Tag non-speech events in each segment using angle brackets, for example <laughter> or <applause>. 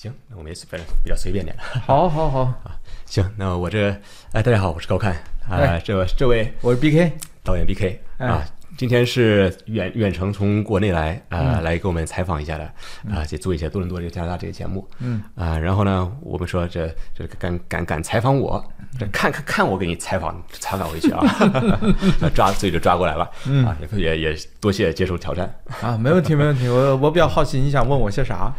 行，那我们也是反正比较随便点的。好，好，好，<laughs> 行，那我这，哎，大家好，我是高看啊、哎这这位我是 BK。导演 BK 哎啊，今天是远远程从国内来啊、嗯。来给我们采访一下的啊，去做一些多伦多这个加拿大这个节目，嗯。啊，然后呢，我们说这这敢敢敢采访我，这看看看我给你采访采访回去啊，<laughs> <laughs> 抓所以就抓过来了，嗯。啊，也也也多谢接受挑战，啊，没问题，没问题。我我比较好奇，你想问我些啥？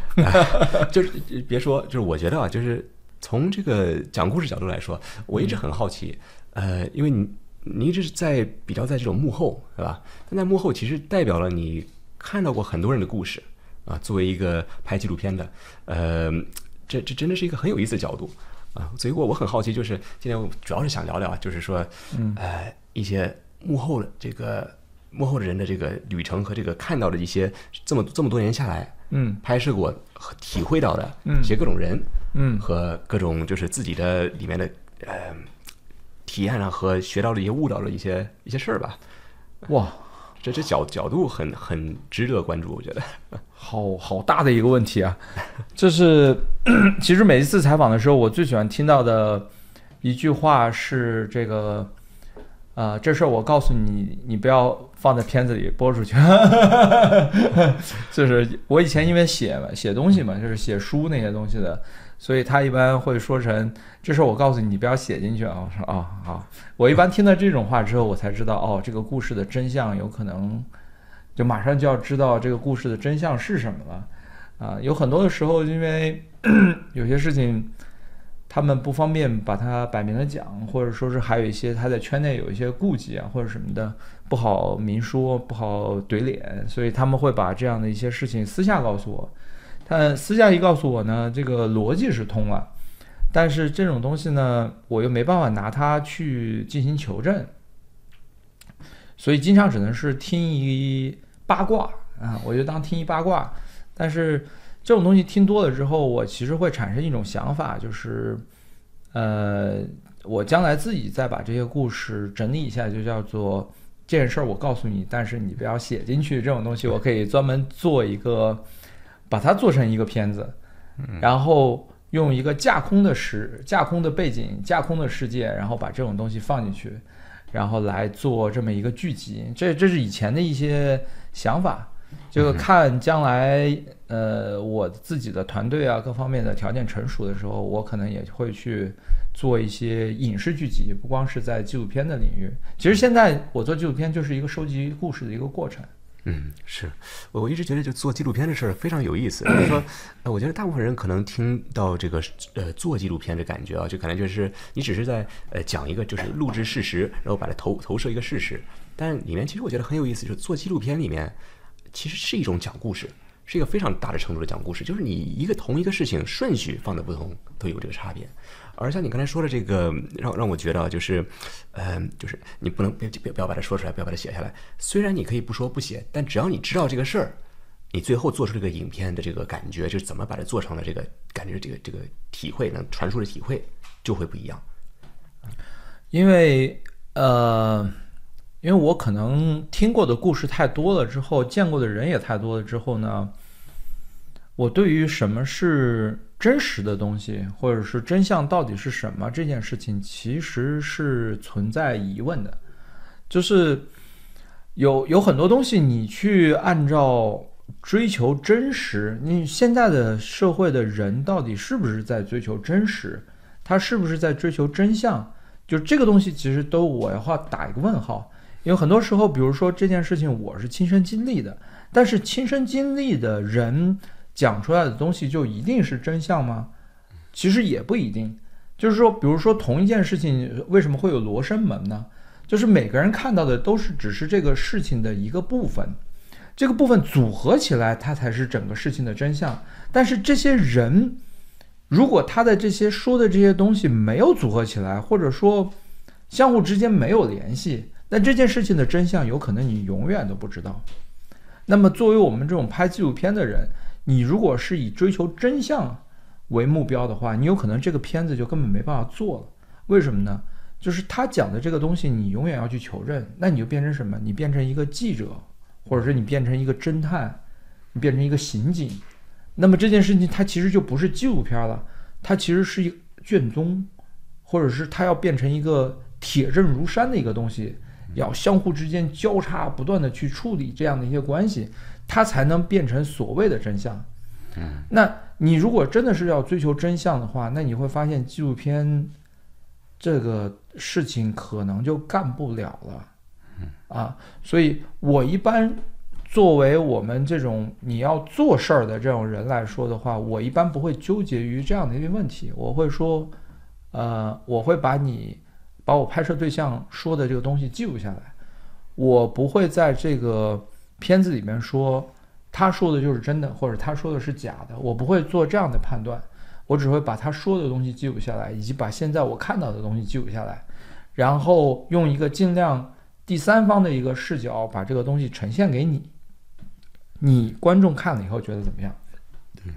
<laughs> 就是别说，就是我觉得啊，就是从这个讲故事角度来说，我一直很好奇，呃，因为你你一直是在比较在这种幕后，对吧？但在幕后其实代表了你看到过很多人的故事啊。作为一个拍纪录片的，呃，这这真的是一个很有意思的角度啊。所以我我很好奇，就是今天我主要是想聊聊，就是说，嗯呃，一些幕后的这个幕后的人的这个旅程和这个看到的一些这么这么多年下来。嗯拍摄过和体会到的嗯一些各种人，嗯和各种就是自己的里面的呃体验上，和学到了一些悟到的一些一些事儿吧。哇，这这角角度很很值得关注，我觉得。<laughs> 好好大的一个问题啊！就是 <coughs> 其实每一次采访的时候，我最喜欢听到的一句话是这个。啊、这事儿我告诉你，你不要放在片子里播出去。<laughs> 就是我以前因为写嘛，写东西嘛，就是写书那些东西的，所以他一般会说成这事我告诉你，你不要写进去啊。我说啊、好，我一般听到这种话之后，我才知道哦，这个故事的真相有可能就马上就要知道这个故事的真相是什么了。啊，有很多的时候，因为 <clears throat> 有些事情他们不方便把它摆明了讲，或者说是还有一些他在圈内有一些顾忌啊，或者什么的，不好明说，不好怼脸，所以他们会把这样的一些事情私下告诉我。但私下一告诉我呢，这个逻辑是通了，但是这种东西呢，我又没办法拿它去进行求证，所以经常只能是听一八卦啊，我就当听一八卦。但是这种东西听多了之后，我其实会产生一种想法，就是，呃，我将来自己再把这些故事整理一下，就叫做这件事儿我告诉你，但是你不要写进去。这种东西我可以专门做一个，把它做成一个片子，然后用一个架空的时、架空的背景、架空的世界，然后把这种东西放进去，然后来做这么一个剧集。这这是以前的一些想法。这个看将来，呃，我自己的团队啊，各方面的条件成熟的时候，我可能也会去做一些影视剧集，不光是在纪录片的领域。其实现在我做纪录片就是一个收集故事的一个过程。嗯，是我我一直觉得就做纪录片的事儿非常有意思。就是说，呃，我觉得大部分人可能听到这个呃做纪录片的感觉啊，就可能就是你只是在呃讲一个就是录制事实，然后把它投投射一个事实。但里面其实我觉得很有意思，就是做纪录片里面其实是一种讲故事，是一个非常大的程度的讲故事。就是你一个同一个事情顺序放的不同都有这个差别。而像你刚才说的这个，让让我觉得就是，呃，就是你不能别别不要把它说出来，不要把它写下来。虽然你可以不说不写，但只要你知道这个事儿，你最后做出这个影片的这个感觉，就是怎么把它做成的这个感觉，这个这个体会能传输的体会就会不一样。因为呃，因为我可能听过的故事太多了之后，见过的人也太多了之后呢，我对于什么是真实的东西，或者是真相到底是什么这件事情，其实是存在疑问的。就是有有很多东西，你去按照追求真实，你现在的社会的人到底是不是在追求真实？他是不是在追求真相？就这个东西，其实都我要打一个问号。因为很多时候，比如说这件事情我是亲身经历的，但是亲身经历的人讲出来的东西就一定是真相吗？其实也不一定。就是说，比如说同一件事情，为什么会有罗生门呢？就是每个人看到的都是只是这个事情的一个部分，这个部分组合起来，它才是整个事情的真相。但是这些人，如果他的这些说的这些东西没有组合起来，或者说相互之间没有联系，那这件事情的真相有可能你永远都不知道。那么作为我们这种拍纪录片的人，你如果是以追求真相为目标的话，你有可能这个片子就根本没办法做了。为什么呢？就是他讲的这个东西，你永远要去求证，那你就变成什么？你变成一个记者，或者是你变成一个侦探，你变成一个刑警。那么这件事情它其实就不是纪录片了，它其实是一卷宗，或者是它要变成一个铁证如山的一个东西，要相互之间交叉不断的去处理这样的一些关系，它才能变成所谓的真相。嗯，那你如果真的是要追求真相的话，那你会发现纪录片这个事情可能就干不了了。嗯啊，所以我一般作为我们这种你要做事儿的这种人来说的话，我一般不会纠结于这样的一个问题。我会说，呃，我会把你把我拍摄对象说的这个东西记录下来，我不会在这个片子里面说他说的就是真的，或者他说的是假的，我不会做这样的判断，我只会把他说的东西记录下来，以及把现在我看到的东西记录下来，然后用一个尽量。第三方的一个视角，把这个东西呈现给你，你观众看了以后觉得怎么样？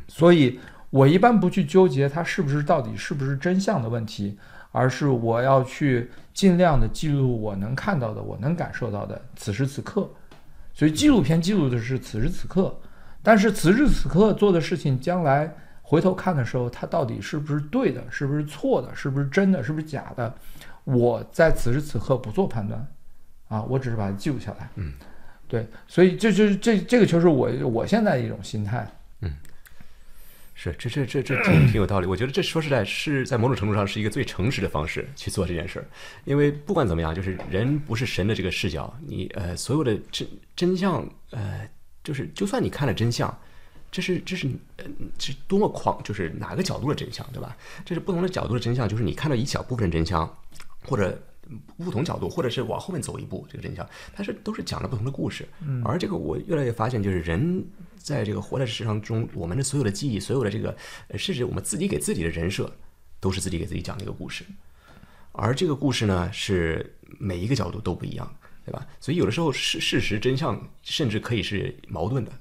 所以我一般不去纠结它是不是到底是不是真相的问题，而是我要去尽量的记录我能看到的，我能感受到的此时此刻。所以纪录片记录的是此时此刻，但是此时此刻做的事情，将来回头看的时候，它到底是不是对的，是不是错的，是不是真的，是不是假的？我在此时此刻不做判断。啊，我只是把它记录下来。嗯，对，所以这就是这这个就是我我现在的一种心态。是，这这这这挺挺有道理。我觉得这说实在，是在某种程度上是一个最诚实的方式去做这件事儿。因为不管怎么样，就是人不是神的这个视角，你呃所有的真真相呃，就是就算你看了真相，这是这是呃是多么狂，就是哪个角度的真相，对吧？这是不同的角度的真相，就是你看到一小部分真相，或者。不同角度，或者是往后面走一步，这个真相，它是都是讲了不同的故事。嗯，而这个我越来越发现，就是人在这个活在世上中，我们的所有的记忆，所有的这个，甚至我们自己给自己的人设，都是自己给自己讲的一个故事。而这个故事呢，是每一个角度都不一样，对吧？所以有的时候事事实真相甚至可以是矛盾的，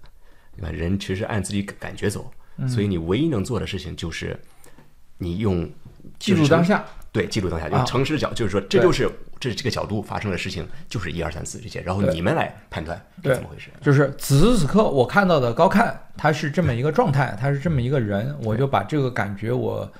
对吧？人其实按自己感觉走，所以你唯一能做的事情就是你用记录当下。对，记录当下，用诚实的角，就是说，这就是这这个角度发生的事情，就是一二三四这些，然后你们来判断是怎么回事。就是此时此刻我看到的高看，他是这么一个状态，他是这么一个人，我就把这个感觉，我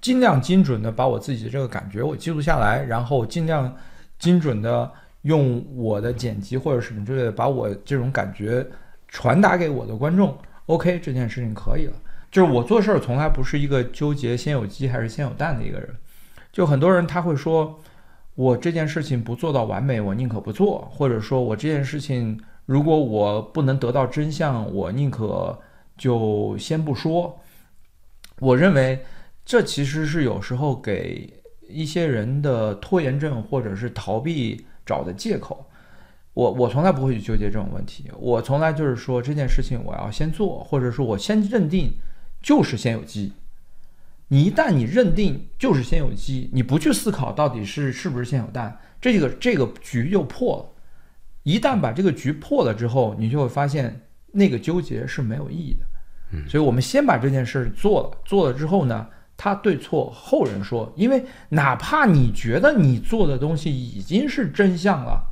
尽量精准的把我自己的这个感觉我记录下来，然后尽量精准的用我的剪辑或者什么之类的，把我这种感觉传达给我的观众。OK，这件事情可以了。就是我做事儿从来不是一个纠结先有鸡还是先有蛋的一个人。就很多人他会说，我这件事情不做到完美，我宁可不做；或者说我这件事情如果我不能得到真相，我宁可就先不说。我认为这其实是有时候给一些人的拖延症或者是逃避找的借口。我我从来不会去纠结这种问题，我从来就是说这件事情我要先做，或者说我先认定就是先有鸡。你一旦你认定就是先有鸡，你不去思考到底是是不是先有蛋，这个这个局就破了。一旦把这个局破了之后，你就会发现那个纠结是没有意义的。嗯，所以我们先把这件事做了，做了之后呢，他对错后人说，因为哪怕你觉得你做的东西已经是真相了，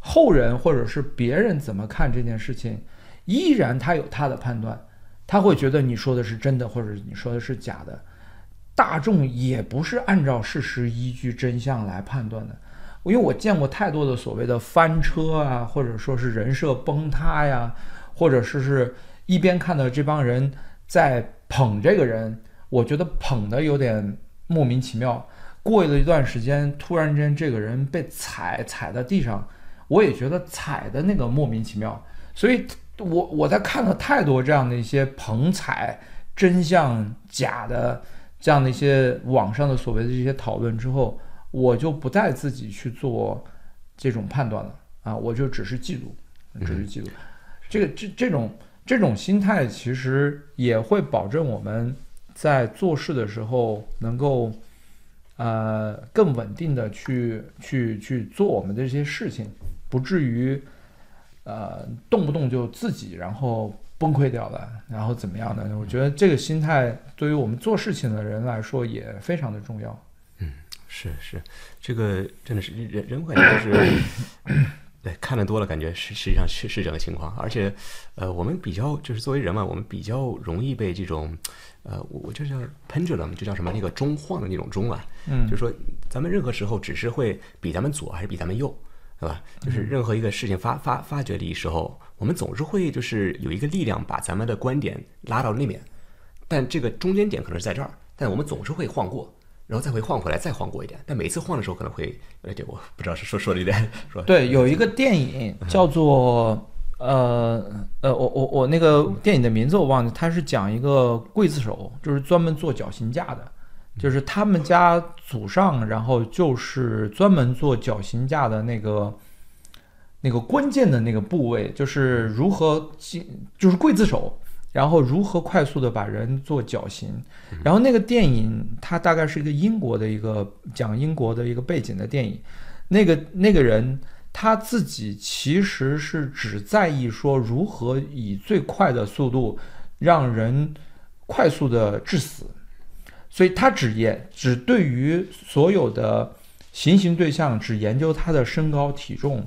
后人或者是别人怎么看这件事情，依然他有他的判断，他会觉得你说的是真的，或者你说的是假的。大众也不是按照事实依据真相来判断的，因为我见过太多的所谓的翻车啊，或者说是人设崩塌呀，或者是是一边看到这帮人在捧这个人，我觉得捧的有点莫名其妙。过了一段时间，突然间这个人被踩踩在地上，我也觉得踩的那个莫名其妙。所以，我我在看了太多这样的一些捧踩真相假的。这样的一些网上的所谓的这些讨论之后，我就不再自己去做这种判断了啊，我就只是记录，只是记录。这个这这种这种心态其实也会保证我们在做事的时候能够呃更稳定的去去去做我们的这些事情，不至于呃动不动就自己然后。崩溃掉了，然后怎么样呢？我觉得这个心态对于我们做事情的人来说也非常的重要。嗯，是是，这个真的是人人感觉就是，<coughs> 对，看得多了，感觉实实际上是是这样的情况。而且，呃，我们比较就是作为人嘛，我们比较容易被这种，呃，我我就叫 pendulum，就叫什么那个钟晃的那种钟啊，嗯就是说咱们任何时候只是会比咱们左还是比咱们右，对吧？就是任何一个事情发发发掘的时候，我们总是会就是有一个力量把咱们的观点拉到那边，但这个中间点可能是在这儿，但我们总是会晃过。然后再会晃回来，再晃过一点，但每次晃的时候可能会哎，对，我不知道是说说的有点说对，有一个电影叫做呃呃，我我我那个电影的名字我忘记，它是讲一个刽子手，就是专门做绞刑架的，就是他们家祖上，然后就是专门做绞刑架的那个那个关键的那个部位，就是如何进，就是刽子手。然后如何快速的把人做绞刑？然后那个电影它大概是一个英国的一个讲英国的一个背景的电影，那个那个人他自己其实是只在意说如何以最快的速度让人快速的致死，所以他只研只对于所有的行刑对象只研究他的身高体重，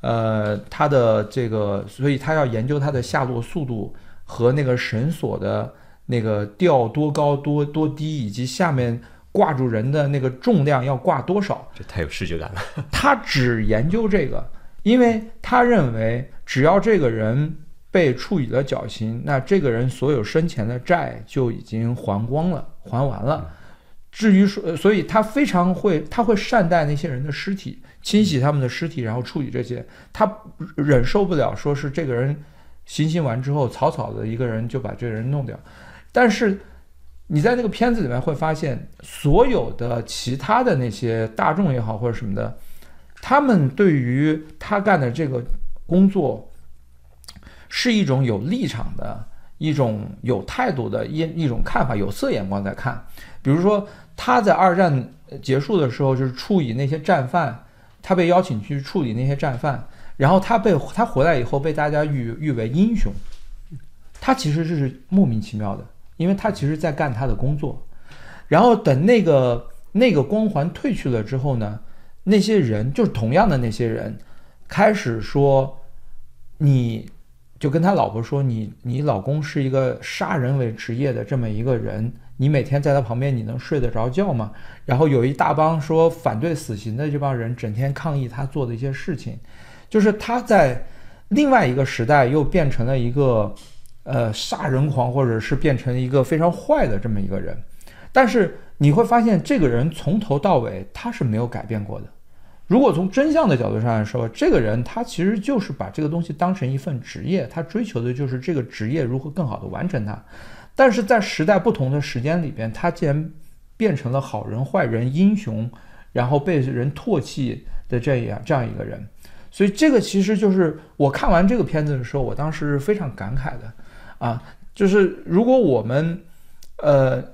呃，他的这个，所以他要研究他的下落速度。和那个绳索的那个吊多高多多低，以及下面挂住人的那个重量要挂多少，这太有视觉感了。<laughs> <laughs> 他只研究这个，因为他认为只要这个人被处以了绞刑，那这个人所有生前的债就已经还光了，还完了。至于说，所以他非常会，他会善待那些人的尸体，清洗他们的尸体，然后处理这些。他忍受不了说是这个人。行刑完之后，草草的一个人就把这个人弄掉，但是你在那个片子里面会发现，所有的其他的那些大众也好或者什么的，他们对于他干的这个工作是一种有立场的、一种有态度的一一种看法，有色眼光在看。比如说他在二战结束的时候，就是处理那些战犯，他被邀请去处理那些战犯。然后他被他回来以后被大家誉誉为英雄，他其实是莫名其妙的，因为他其实在干他的工作。然后等那个那个光环褪去了之后呢，那些人就是同样的那些人，开始说，你就跟他老婆说，你你老公是一个杀人为职业的这么一个人，你每天在他旁边你能睡得着觉吗？然后有一大帮说反对死刑的这帮人，整天抗议他做的一些事情。就是他在另外一个时代又变成了一个呃杀人狂，或者是变成一个非常坏的这么一个人。但是你会发现，这个人从头到尾他是没有改变过的。如果从真相的角度上来说，这个人他其实就是把这个东西当成一份职业，他追求的就是这个职业如何更好的完成它。但是在时代不同的时间里边，他竟然变成了好人、坏人、英雄，然后被人唾弃的这样这样一个人。所以这个其实就是我看完这个片子的时候，我当时是非常感慨的，啊，就是如果我们，呃，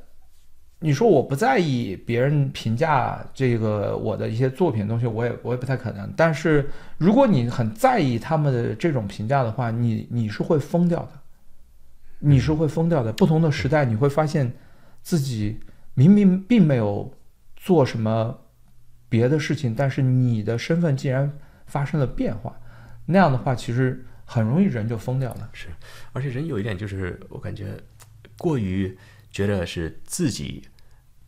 你说我不在意别人评价这个我的一些作品东西，我也我也不太可能。但是如果你很在意他们的这种评价的话，你你是会疯掉的，你是会疯掉的。不同的时代，你会发现自己明明并没有做什么别的事情，但是你的身份竟然。发生了变化，那样的话，其实很容易人就疯掉了。是，而且人有一点就是，我感觉过于觉得是自己，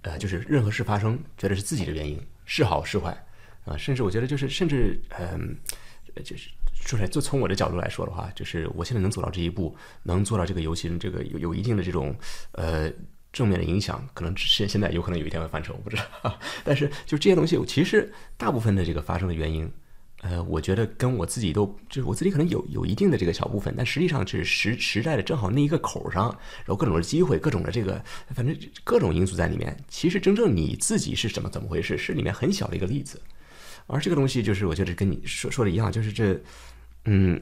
呃，就是任何事发生，觉得是自己的原因，是好是坏啊，甚至我觉得就是，甚至嗯，就是说出来，就从我的角度来说的话，就是我现在能走到这一步，能做到这个游戏，这个有有一定的这种呃正面的影响，可能现现在有可能有一天会翻车，我不知道。<laughs> 但是就这些东西，其实大部分的这个发生的原因。呃，我觉得跟我自己都就是我自己可能有有一定的这个小部分，但实际上是时时代的正好那一个口上，然后各种的机会，各种的这个，反正各种因素在里面。其实真正你自己是怎么怎么回事，是里面很小的一个例子。而这个东西就是我觉得跟你说说的一样，就是这，嗯，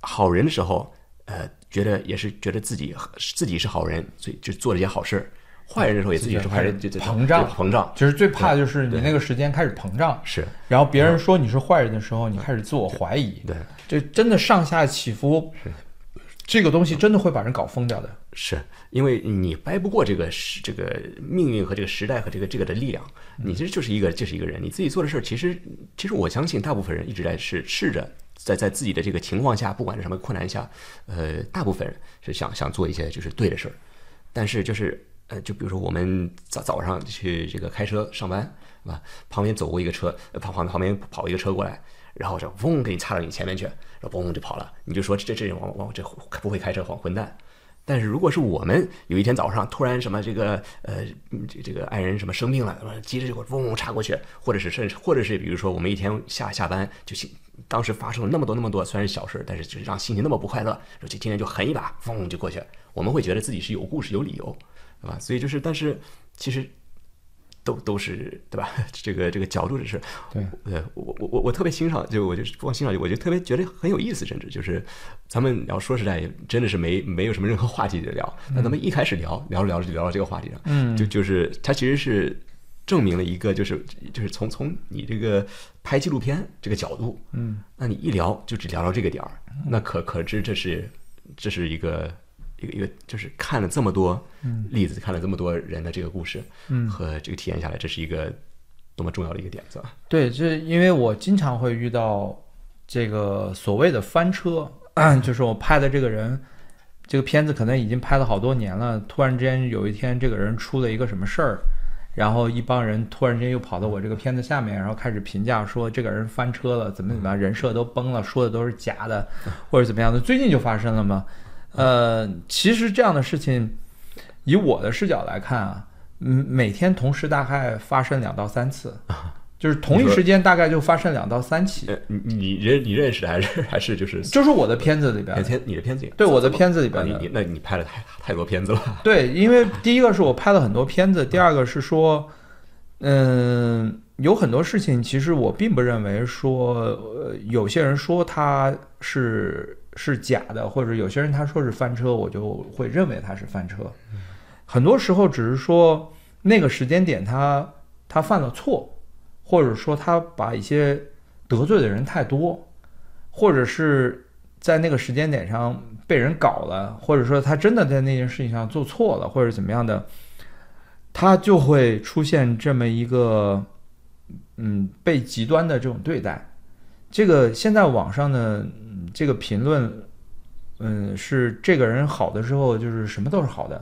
好人的时候，呃，觉得也是觉得自己自己是好人，所以就做了一些好事儿。坏人的时候也自己是坏人，就膨胀膨胀。就是最怕的就是你那个时间开始膨胀，是。然后别人说你是坏人的时候，你开始自我怀疑。对，这真的上下起伏，这个东西真的会把人搞疯掉的。是因为你掰不过这个时这个命运和这个时代和这个这个的力量，你其实就是一个就是一个人，你自己做的事儿，其实其实我相信大部分人一直在是试着在在自己的这个情况下，不管是什么困难下，呃，大部分人是想想做一些就是对的事儿，但是就是呃，就比如说我们早早上去这个开车上班，是吧？旁边走过一个车，旁旁旁边跑一个车过来，然后这嗡给你插到你前面去，然后嘣就跑了，你就说这这人往往这不会开车混混蛋。但是如果是我们有一天早上突然什么这个呃这这个爱人什么生病了，急着就嗡嗡插过去，或者是甚至或者是比如说我们一天下下班就心当时发生了那么多那么多虽然是小事，但是就是让心情那么不快乐，就今天就狠一把，嗡就过去，我们会觉得自己是有故事有理由，对吧？所以就是但是其实。都都是对吧？<laughs> 这个这个角度的事，对，呃，我我我我特别欣赏，就我就是不光欣赏，我就特别觉得很有意思，甚至就是咱们要说实在，真的是没没有什么任何话题的聊。那咱们一开始聊聊着聊着就聊到这个话题上，嗯，就就是它其实是证明了一个，就是就是从从你这个拍纪录片这个角度，嗯，那你一聊就只聊到这个点儿，那可可知这是这是一个。一个一个就是看了这么多例子，看了这么多人的这个故事，嗯，和这个体验下来，这是一个多么重要的一个点子。对，这因为我经常会遇到这个所谓的翻车，<clears throat> 就是我拍的这个人，这个片子可能已经拍了好多年了，突然之间有一天这个人出了一个什么事儿，然后一帮人突然间又跑到我这个片子下面，然后开始评价说这个人翻车了，怎么怎么样，人设都崩了，说的都是假的，或者怎么样的。最近就发生了吗？呃，其实这样的事情，以我的视角来看啊，嗯，每天同时大概发生两到三次，<laughs> 就是同一时间大概就发生两到三起。你你认你认识还是 <laughs> 还是就是就是我的片子里边，片你的片子里，对我的片子里边，你你那你拍了太太多片子了。<laughs> 对，因为第一个是我拍了很多片子，第二个是说，嗯，有很多事情其实我并不认为说，呃，有些人说他是。是假的，或者有些人他说是翻车，我就会认为他是翻车。很多时候只是说那个时间点他他犯了错，或者说他把一些得罪的人太多，或者是在那个时间点上被人搞了，或者说他真的在那件事情上做错了，或者怎么样的，他就会出现这么一个嗯被极端的这种对待。这个现在网上呢。这个评论，嗯，是这个人好的时候，就是什么都是好的；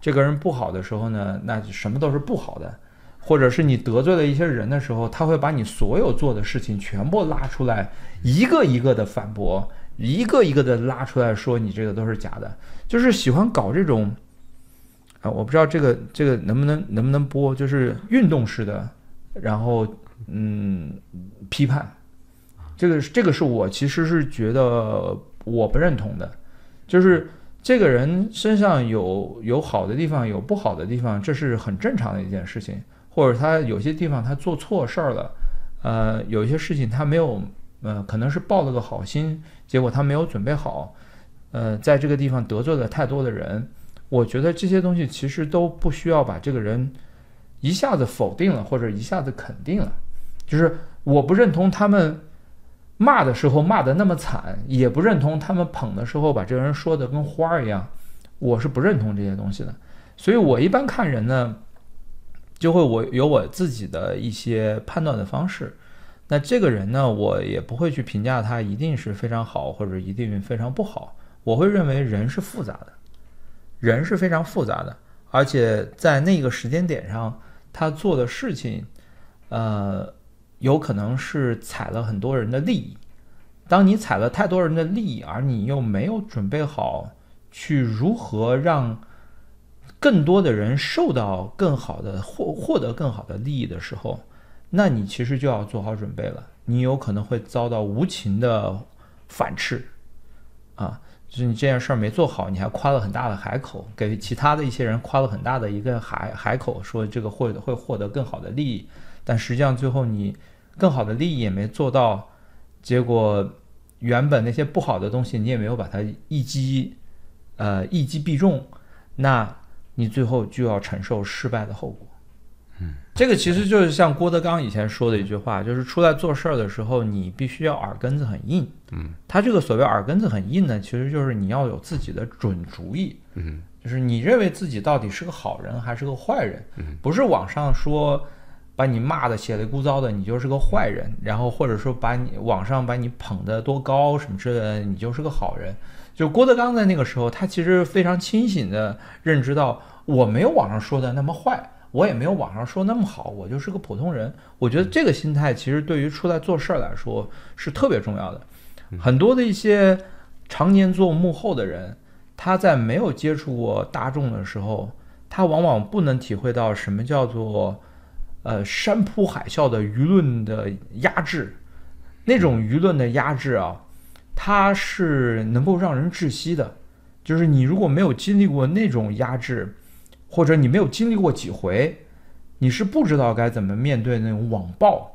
这个人不好的时候呢，那什么都是不好的。或者是你得罪了一些人的时候，他会把你所有做的事情全部拉出来，一个一个的反驳，一个一个的拉出来说你这个都是假的。就是喜欢搞这种，啊，我不知道这个这个能不能能不能播，就是运动式的，然后嗯，批判。这个这个是我其实是觉得我不认同的，就是这个人身上有有好的地方，有不好的地方，这是很正常的一件事情。或者他有些地方他做错事儿了，呃，有一些事情他没有，呃，可能是抱了个好心，结果他没有准备好，呃，在这个地方得罪了太多的人。我觉得这些东西其实都不需要把这个人一下子否定了，或者一下子肯定了。就是我不认同他们。骂的时候骂的那么惨，也不认同他们捧的时候把这个人说的跟花儿一样，我是不认同这些东西的。所以我一般看人呢，就会我有我自己的一些判断的方式。那这个人呢，我也不会去评价他一定是非常好或者一定非常不好。我会认为人是复杂的，人是非常复杂的，而且在那个时间点上他做的事情，呃。有可能是踩了很多人的利益，当你踩了太多人的利益，而你又没有准备好去如何让更多的人受到更好的获获得更好的利益的时候，那你其实就要做好准备了。你有可能会遭到无情的反斥，啊，就是你这件事儿没做好，你还夸了很大的海口，给其他的一些人夸了很大的一个海海口，说这个会会获得更好的利益。但实际上，最后你更好的利益也没做到，结果原本那些不好的东西你也没有把它一击，呃，一击必中，那你最后就要承受失败的后果。嗯，这个其实就是像郭德纲以前说的一句话，就是出来做事儿的时候，你必须要耳根子很硬。嗯，他这个所谓耳根子很硬呢，其实就是你要有自己的准主意，嗯就是你认为自己到底是个好人还是个坏人，嗯不是网上说把你骂的血泪枯燥的，你就是个坏人，然后或者说把你网上把你捧得多高什么之类的，你就是个好人。就郭德纲在那个时候，他其实非常清醒的认知到，我没有网上说的那么坏，我也没有网上说那么好，我就是个普通人。我觉得这个心态其实对于出来做事儿来说是特别重要的。很多的一些常年做幕后的人，他在没有接触过大众的时候，他往往不能体会到什么叫做呃山呼海啸的舆论的压制，那种舆论的压制啊，它是能够让人窒息的。就是你如果没有经历过那种压制，或者你没有经历过几回，你是不知道该怎么面对那种网暴。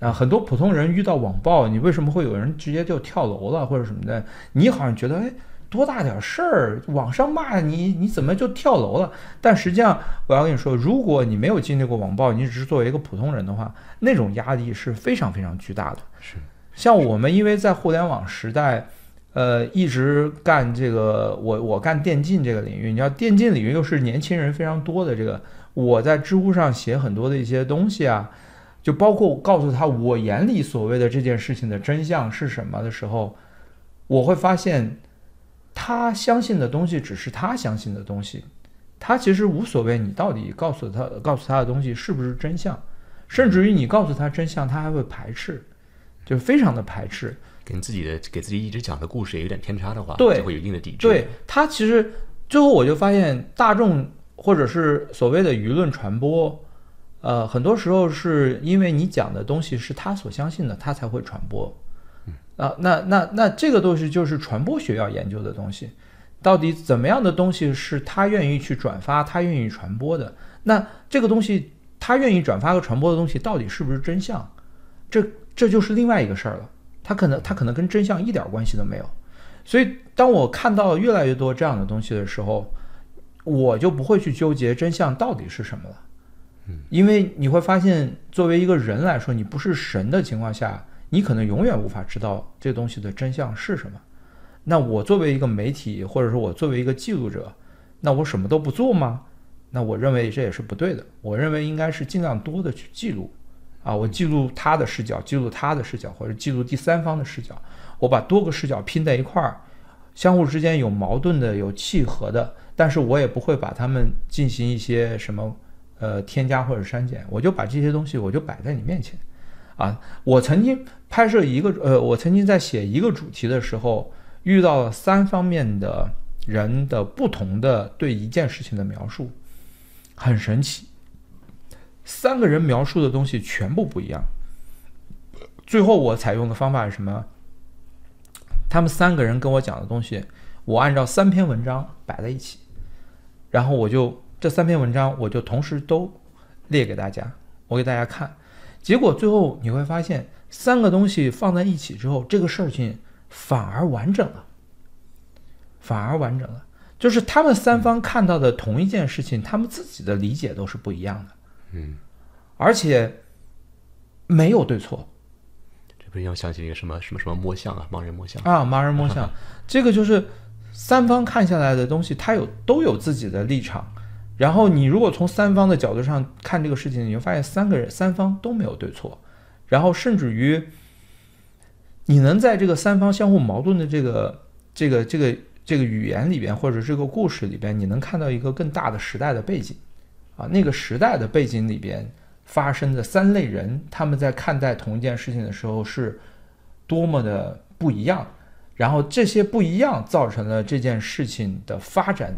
啊，很多普通人遇到网暴，你为什么会有人直接就跳楼了或者什么的？你好像觉得，哎，多大点事儿，网上骂你，你怎么就跳楼了？但实际上，我要跟你说，如果你没有经历过网暴，你只是作为一个普通人的话，那种压力是非常非常巨大的。是，像我们因为在互联网时代，呃，一直干这个，我我干电竞这个领域，你知道，电竞领域又是年轻人非常多的这个，我在知乎上写很多的一些东西啊。就包括告诉他我眼里所谓的这件事情的真相是什么的时候，我会发现，他相信的东西只是他相信的东西，他其实无所谓你到底告诉他告诉他的东西是不是真相，甚至于你告诉他真相，他还会排斥，就非常的排斥。跟自己的给自己一直讲的故事也有点偏差的话，对就会有一定的抵制。对他其实最后我就发现，大众或者是所谓的舆论传播。呃，很多时候是因为你讲的东西是他所相信的，他才会传播。啊，那那那这个东西就是传播学要研究的东西，到底怎么样的东西是他愿意去转发，他愿意传播的？那这个东西他愿意转发和传播的东西，到底是不是真相？这这就是另外一个事儿了。他可能他可能跟真相一点关系都没有。所以当我看到越来越多这样的东西的时候，我就不会去纠结真相到底是什么了。嗯因为你会发现，作为一个人来说，你不是神的情况下，你可能永远无法知道这东西的真相是什么。那我作为一个媒体，或者说我作为一个记录者，那我什么都不做吗？那我认为这也是不对的。我认为应该是尽量多的去记录，啊，我记录他的视角，记录他的视角，或者记录第三方的视角，我把多个视角拼在一块儿，相互之间有矛盾的、有契合的，但是我也不会把它们进行一些什么。呃，添加或者删减，我就把这些东西我就摆在你面前，啊，我曾经拍摄一个呃，我曾经在写一个主题的时候，遇到了三方面的人的不同的对一件事情的描述，很神奇，三个人描述的东西全部不一样。最后我采用的方法是什么？他们三个人跟我讲的东西，我按照三篇文章摆在一起，然后我就。这三篇文章我就同时都列给大家，我给大家看，结果最后你会发现，三个东西放在一起之后，这个事情反而完整了，反而完整了。就是他们三方看到的同一件事情，他们自己的理解都是不一样的，嗯，而且没有对错。这不是要想起一个什么什么什么摸象啊，盲人摸象啊，盲人摸象，<laughs> 这个就是三方看下来的东西，他有都有自己的立场。然后你如果从三方的角度上看这个事情，你就发现三个人三方都没有对错，然后甚至于你能在这个三方相互矛盾的这个这个这个这个语言里边，或者这个故事里边，你能看到一个更大的时代的背景啊，那个时代的背景里边发生的三类人，他们在看待同一件事情的时候是多么的不一样，然后这些不一样造成了这件事情的发展。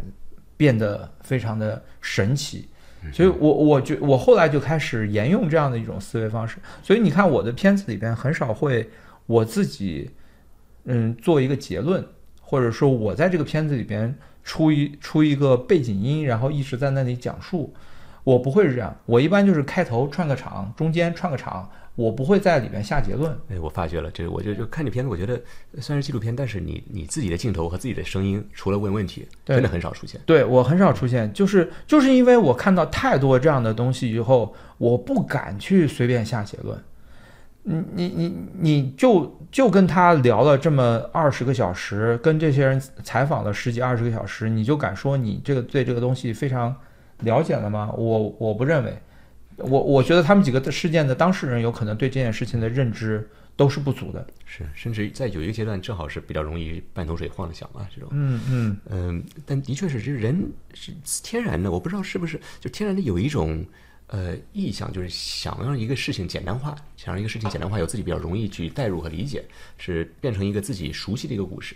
变得非常的神奇，所以我我觉我后来就开始沿用这样的一种思维方式。所以你看我的片子里边很少会我自己嗯做一个结论，或者说我在这个片子里边出一出一个背景音，然后一直在那里讲述。我不会是这样，我一般就是开头串个场，中间串个场，我不会在里面下结论。哎，我发觉了，这我就就看这片子，我觉得虽然是纪录片，但是你你自己的镜头和自己的声音，除了问问题，真的很少出现。对我很少出现，就是就是因为我看到太多这样的东西以后，我不敢去随便下结论。你你你你就就跟他聊了这么二十个小时，跟这些人采访了十几二十个小时，你就敢说你这个对这个东西非常了解了吗？我我不认为，我我觉得他们几个的事件的当事人有可能对这件事情的认知都是不足的。是，甚至在有一个阶段，正好是比较容易半桶水晃的想啊，这种。嗯嗯嗯，但的确是，这人是天然的，我不知道是不是就天然的有一种呃意向，就是想让一个事情简单化，想让一个事情简单化，有自己比较容易去代入和理解，是变成一个自己熟悉的一个故事。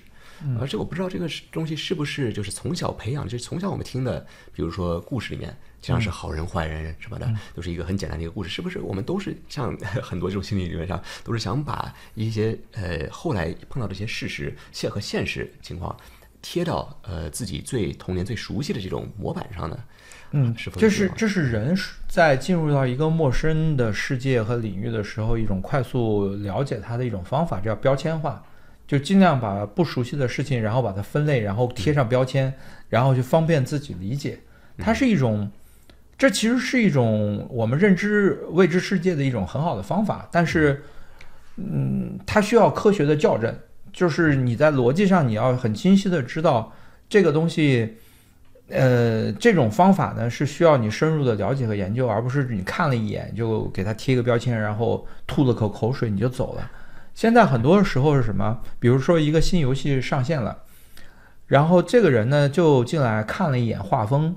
而且我不知道这个是东西是不是就是从小培养，就是从小我们听的，比如说故事里面，经常是好人坏人什么的，都是一个很简单的一个故事，是不是？我们都是像很多这种心理理论上，都是想把一些呃后来碰到这些事实现和现实情况贴到呃自己最童年最熟悉的这种模板上呢？嗯，这是这是人在进入到一个陌生的世界和领域的时候，一种快速了解它的一种方法，叫标签化，就尽量把不熟悉的事情，然后把它分类，然后贴上标签，然后就方便自己理解。它是一种，这其实是一种我们认知未知世界的一种很好的方法，但是，嗯，它需要科学的校正，就是你在逻辑上你要很清晰的知道这个东西。呃，这种方法呢是需要你深入的了解和研究，而不是你看了一眼就给它贴一个标签，然后吐了口口水你就走了。现在很多时候是什么？比如说一个新游戏上线了，然后这个人呢就进来看了一眼画风，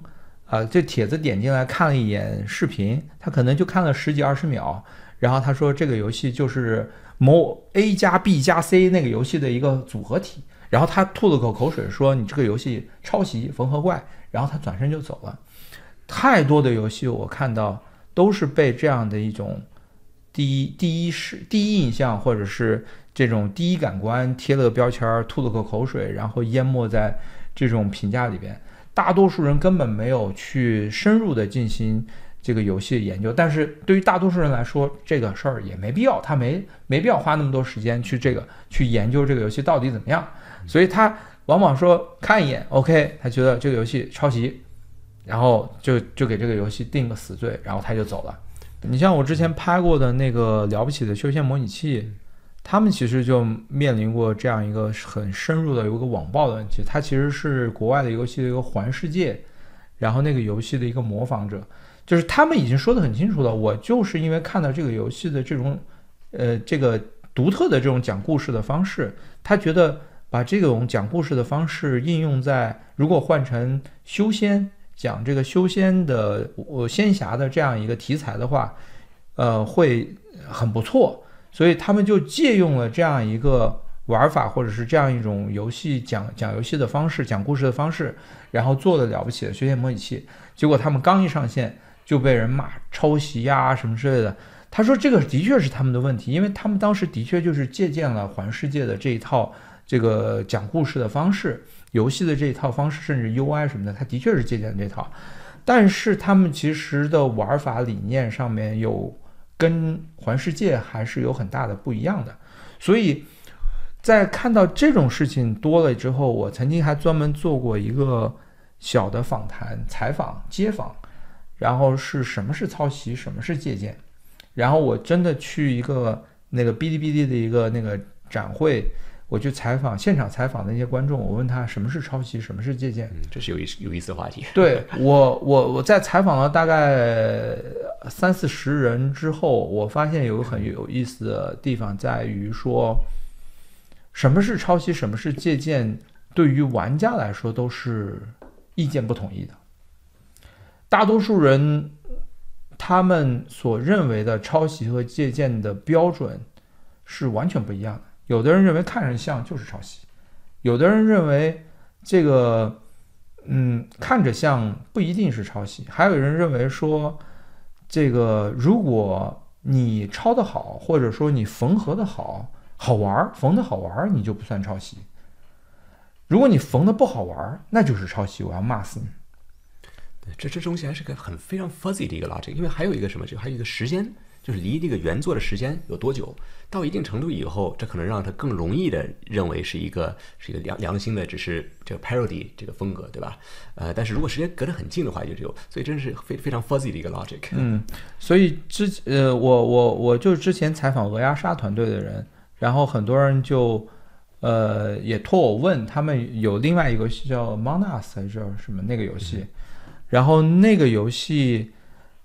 啊、这帖子点进来看了一眼视频，他可能就看了十几二十秒，然后他说这个游戏就是某 A 加 B 加 C 那个游戏的一个组合体，然后他吐了口口水说你这个游戏抄袭缝合怪，然后他转身就走了。太多的游戏我看到都是被这样的一种第一第一视第一印象或者是这种第一感官贴了个标签儿，吐了口口水，然后淹没在这种评价里边。大多数人根本没有去深入的进行这个游戏的研究，但是对于大多数人来说，这个事儿也没必要，他没没必要花那么多时间去这个去研究这个游戏到底怎么样，所以他往往说看一眼，OK，他觉得这个游戏抄袭，然后就就给这个游戏定个死罪，然后他就走了。你像我之前拍过的那个了不起的修仙模拟器，他们其实就面临过这样一个很深入的有一个网暴的问题。它其实是国外的游戏的一个环世界，然后那个游戏的一个模仿者，就是他们已经说得很清楚了，我就是因为看到这个游戏的这种，呃，这个独特的这种讲故事的方式，他觉得把这种讲故事的方式应用在如果换成修仙讲这个修仙的呃仙侠的这样一个题材的话，呃，会很不错。所以他们就借用了这样一个玩法，或者是这样一种游戏讲讲游戏的方式、讲故事的方式，然后做的了不起的修仙模拟器。结果他们刚一上线就被人骂抄袭呀、什么之类的。他说这个的确是他们的问题，因为他们当时的确就是借鉴了环世界的这一套这个讲故事的方式、游戏的这一套方式，甚至 UI 什么的，它的确是借鉴这套。但是他们其实的玩法理念上面有跟环世界还是有很大的不一样的，所以在看到这种事情多了之后，我曾经还专门做过一个小的访谈、采访、街访，然后是什么是抄袭，什么是借鉴，然后我真的去一个那个哔哩哔哩的一个那个展会，我去采访现场采访的那些观众，我问他什么是抄袭，什么是借鉴，嗯，这是有意思有意思的话题。对我，我我在采访了大概三四十人之后，我发现有个很有意思的地方在于说，什么是抄袭，什么是借鉴，对于玩家来说都是意见不统一的。大多数人他们所认为的抄袭和借鉴的标准是完全不一样的。有的人认为看着像就是抄袭，有的人认为这个。嗯，看着像不一定是抄袭，还有人认为说，这个如果你抄的好，或者说你缝合的好，好玩儿，缝的好玩儿，你就不算抄袭。如果你缝的不好玩儿，那就是抄袭，我要骂死你。对，这这东西还是个很非常 fuzzy 的一个 logic，因为还有一个什么，就还有一个时间，就是离这个原作的时间有多久，到一定程度以后，这可能让他更容易的认为是一个是一个良良心的，只是这个 parody 这个风格，对吧？呃，但是如果时间隔得很近的话，就只有，所以真是非非常 fuzzy 的一个 logic。嗯，所以之呃，我我我就是之前采访鹅鸭杀团队的人，然后很多人就呃也托我问，他们有另外一个游戏叫 Among Us 还是叫什么那个游戏，然后那个游戏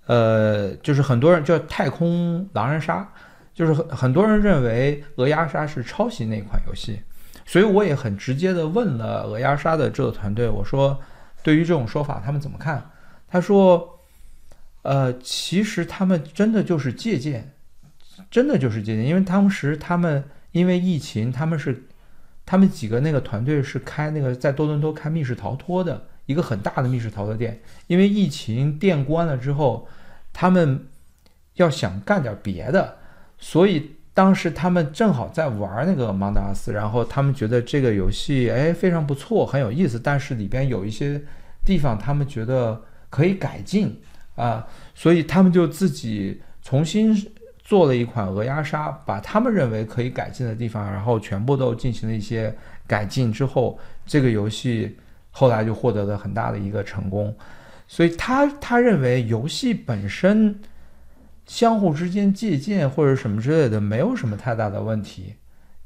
呃就是很多人叫太空狼人杀，就是很很多人认为鹅鸭杀是抄袭那款游戏，所以我也很直接的问了鹅鸭杀的制作团队，我说对于这种说法他们怎么看？他说。呃，其实他们真的就是借鉴，真的就是借鉴，因为当时他们因为疫情，他们是他们几个那个团队是开那个在多伦多开密室逃脱的一个很大的密室逃脱店，因为疫情店关了之后，他们要想干点别的，所以当时他们正好在玩那个芒达斯，然后他们觉得这个游戏哎非常不错，很有意思，但是里边有一些地方他们觉得可以改进。啊，所以他们就自己重新做了一款鹅鸭杀，把他们认为可以改进的地方，然后全部都进行了一些改进之后，这个游戏后来就获得了很大的一个成功。所以他他认为游戏本身相互之间借鉴或者什么之类的没有什么太大的问题，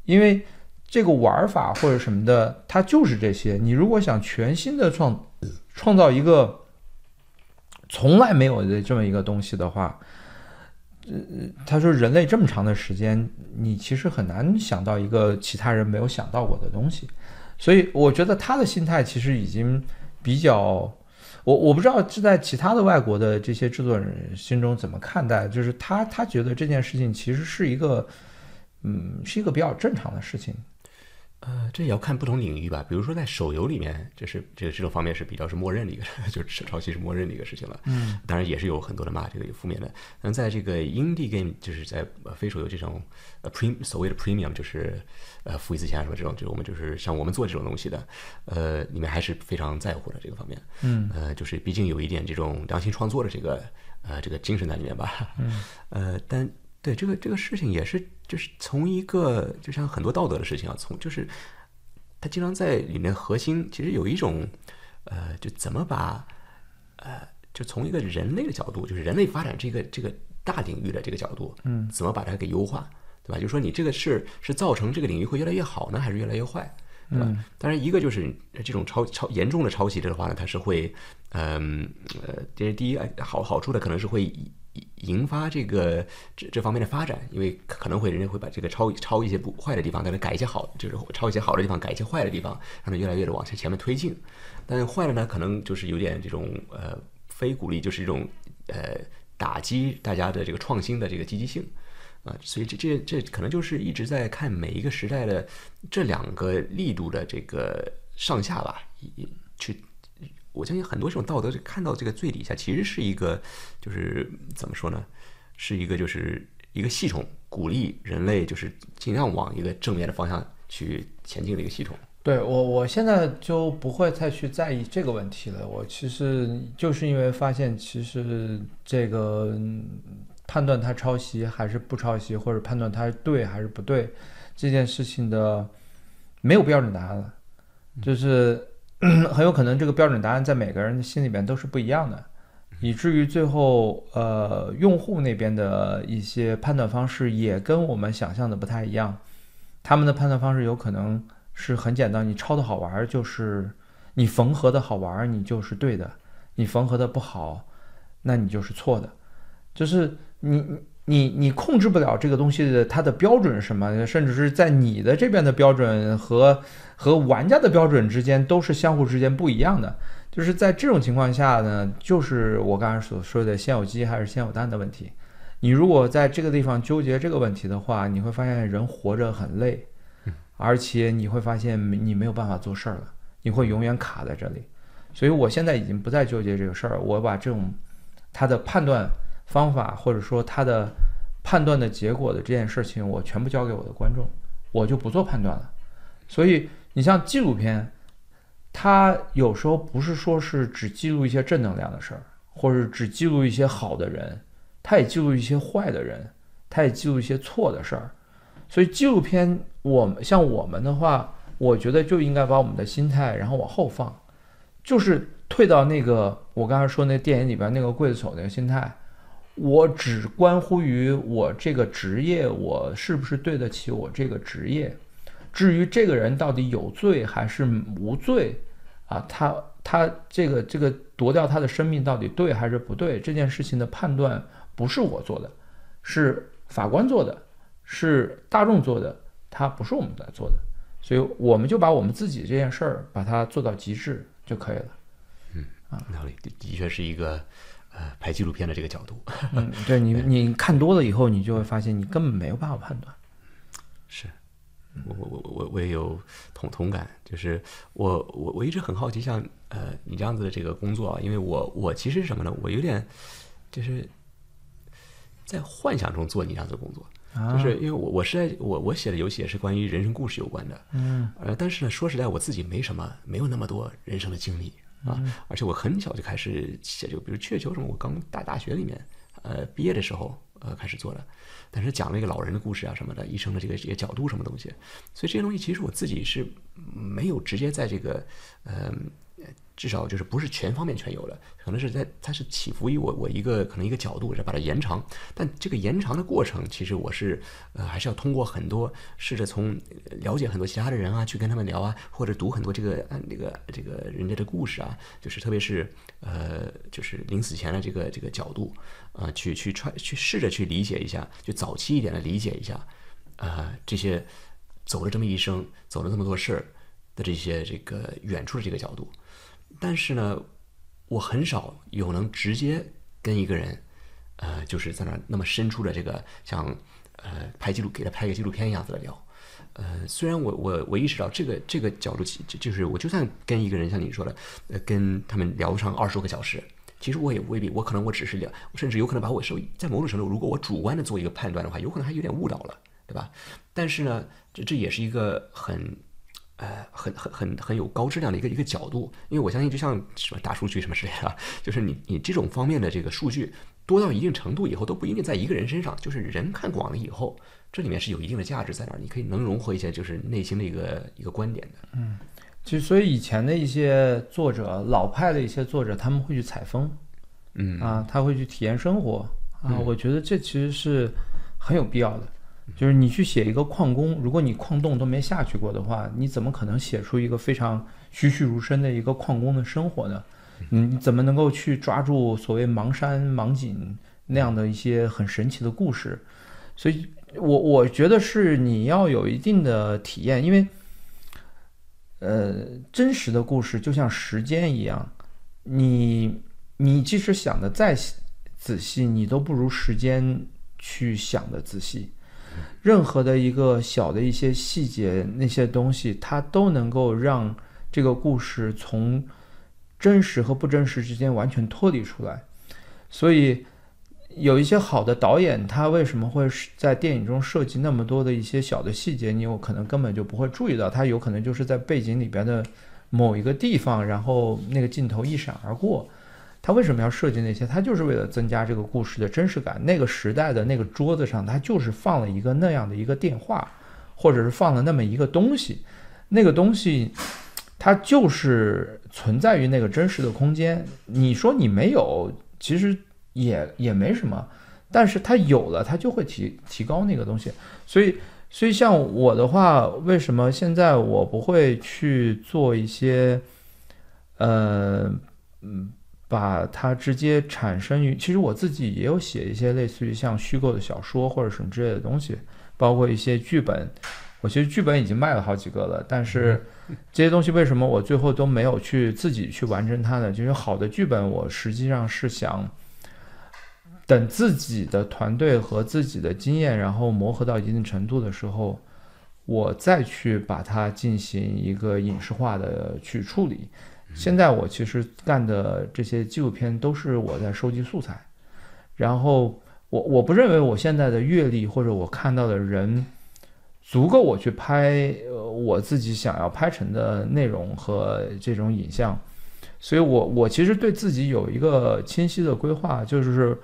因为这个玩法或者什么的，它就是这些。你如果想全新的创创造一个。从来没有的这么一个东西的话，呃，他说人类这么长的时间，你其实很难想到一个其他人没有想到过的东西，所以我觉得他的心态其实已经比较，我我不知道是在其他的外国的这些制作人心中怎么看待，就是他他觉得这件事情其实是一个，嗯，是一个比较正常的事情。呃，这也要看不同领域吧。比如说在手游里面，这是这个这种方面是比较是默认的一个，<laughs> 就是抄袭是默认的一个事情了。嗯，当然也是有很多的骂这个有负面的。但在这个 indie game，就是在非手游这种呃 pre 所谓的 premium，就是呃付一次钱什么这种，就是我们就是像我们做这种东西的，呃，里面还是非常在乎的这个方面。嗯，呃，就是毕竟有一点这种良心创作的这个呃这个精神在里面吧。嗯，<laughs> 呃，但。对这个这个事情也是，就是从一个就像很多道德的事情啊，从就是他经常在里面核心，其实有一种呃，就怎么把呃，就从一个人类的角度，就是人类发展这个这个大领域的这个角度，嗯，怎么把它给优化，对吧？就是说你这个是是造成这个领域会越来越好呢，还是越来越坏，对吧？当然，一个就是这种抄抄严重的抄袭的话呢，它是会嗯呃，这是第一好好处的，可能是会。引发这个这这方面的发展，因为可能会人家会把这个抄抄一些不坏的地方，但是改一些好，就是抄一些好的地方，改一些坏的地方，让它越来越的往前前面推进。但坏的呢，可能就是有点这种呃非鼓励，就是一种呃打击大家的这个创新的这个积极性啊。所以这这这可能就是一直在看每一个时代的这两个力度的这个上下吧，去。我相信很多这种道德，看到这个最底下，其实是一个，就是怎么说呢，是一个就是一个系统，鼓励人类就是尽量往一个正面的方向去前进的一个系统。对我，我现在就不会再去在意这个问题了。我其实就是因为发现，其实这个判断它抄袭还是不抄袭，或者判断它对还是不对，这件事情的没有标准答案了，就是。很有可能这个标准答案在每个人的心里边都是不一样的，以至于最后，呃，用户那边的一些判断方式也跟我们想象的不太一样。他们的判断方式有可能是很简单：你抄的好玩就是你缝合的好玩，你就是对的；你缝合的不好，那你就是错的。就是你。你你控制不了这个东西的它的标准是什么，甚至是在你的这边的标准和和玩家的标准之间都是相互之间不一样的。就是在这种情况下呢，就是我刚才所说的先有鸡还是先有蛋的问题。你如果在这个地方纠结这个问题的话，你会发现人活着很累，而且你会发现你没有办法做事儿了，你会永远卡在这里。所以我现在已经不再纠结这个事儿，我把这种他的判断。方法或者说他的判断的结果的这件事情，我全部交给我的观众，我就不做判断了。所以你像纪录片，它有时候不是说是只记录一些正能量的事儿，或者只记录一些好的人，它也记录一些坏的人，它也记录一些错的事儿。所以纪录片，我们像我们的话，我觉得就应该把我们的心态然后往后放，就是退到那个我刚才说那电影里边那个刽子手那个心态。我只关乎于我这个职业，我是不是对得起我这个职业？至于这个人到底有罪还是无罪，啊，他他这个这个夺掉他的生命到底对还是不对？这件事情的判断不是我做的，是法官做的，是大众做的，他不是我们在做的，所以我们就把我们自己这件事儿把它做到极致就可以了。嗯，啊，那里的的确是一个。呃，拍纪录片的这个角度，嗯，对你，<laughs> 你看多了以后，你就会发现你根本没有办法判断。是，我我我我我也有同同感，就是我我我一直很好奇，像呃你这样子的这个工作啊，因为我我其实是什么呢？我有点就是在幻想中做你这样子的工作，就是因为我我是在我我写的游戏也是关于人生故事有关的，嗯，呃，但是呢，说实在，我自己没什么，没有那么多人生的经历。啊，而且我很小就开始写，就比如雀球什么，我刚大大学里面，呃，毕业的时候，呃，开始做的，但是讲了一个老人的故事啊什么的，医生的这个这些角度什么东西，所以这些东西其实我自己是没有直接在这个，嗯。至少就是不是全方面全有了，可能是在它是起伏于我我一个可能一个角度，是把它延长。但这个延长的过程，其实我是呃还是要通过很多试着从了解很多其他的人啊，去跟他们聊啊，或者读很多这个呃那个这个人家的故事啊，就是特别是呃就是临死前的这个这个角度啊，去去揣去试着去理解一下，就早期一点的理解一下啊这些走了这么一生，走了这么多事儿的这些这个远处的这个角度。但是呢，我很少有能直接跟一个人，呃，就是在那那么深处的这个像，呃，拍记录给他拍个纪录片一样子的聊，呃，虽然我我我意识到这个这个角度，就就是我就算跟一个人像你说的，呃，跟他们聊上二十多个小时，其实我也未必，我可能我只是聊，甚至有可能把我受在某种程度，如果我主观的做一个判断的话，有可能还有点误导了，对吧？但是呢，这这也是一个很。呃，很很很很有高质量的一个一个角度，因为我相信，就像什么大数据什么之类的，就是你你这种方面的这个数据多到一定程度以后，都不一定在一个人身上，就是人看广了以后，这里面是有一定的价值在那儿，你可以能融合一些就是内心的一个一个观点的。嗯，其实所以以前的一些作者，老派的一些作者，他们会去采风，嗯。啊，他会去体验生活。啊，我觉得这其实是很有必要的。就是你去写一个矿工，如果你矿洞都没下去过的话，你怎么可能写出一个非常栩栩如生的一个矿工的生活呢？你怎么能够去抓住所谓盲山盲井那样的一些很神奇的故事？所以，我我觉得是你要有一定的体验，因为，呃，真实的故事就像时间一样，你你即使想的再仔细，你都不如时间去想的仔细。任何的一个小的一些细节，那些东西，它都能够让这个故事从真实和不真实之间完全脱离出来。所以，有一些好的导演，他为什么会在电影中设计那么多的一些小的细节？你有可能根本就不会注意到，他有可能就是在背景里边的某一个地方，然后那个镜头一闪而过。他为什么要设计那些？他就是为了增加这个故事的真实感。那个时代的那个桌子上，他就是放了一个那样的一个电话，或者是放了那么一个东西。那个东西，它就是存在于那个真实的空间。你说你没有，其实也也没什么。但是它有了，它就会提提高那个东西。所以，所以像我的话，为什么现在我不会去做一些，呃，嗯。把它直接产生于，其实我自己也有写一些类似于像虚构的小说或者什么之类的东西，包括一些剧本。我其实剧本已经卖了好几个了，但是这些东西为什么我最后都没有去自己去完成它呢？就是好的剧本，我实际上是想等自己的团队和自己的经验，然后磨合到一定程度的时候，我再去把它进行一个影视化的去处理。现在我其实干的这些纪录片都是我在收集素材，然后我我不认为我现在的阅历或者我看到的人足够我去拍呃我自己想要拍成的内容和这种影像。所以我我其实对自己有一个清晰的规划，就是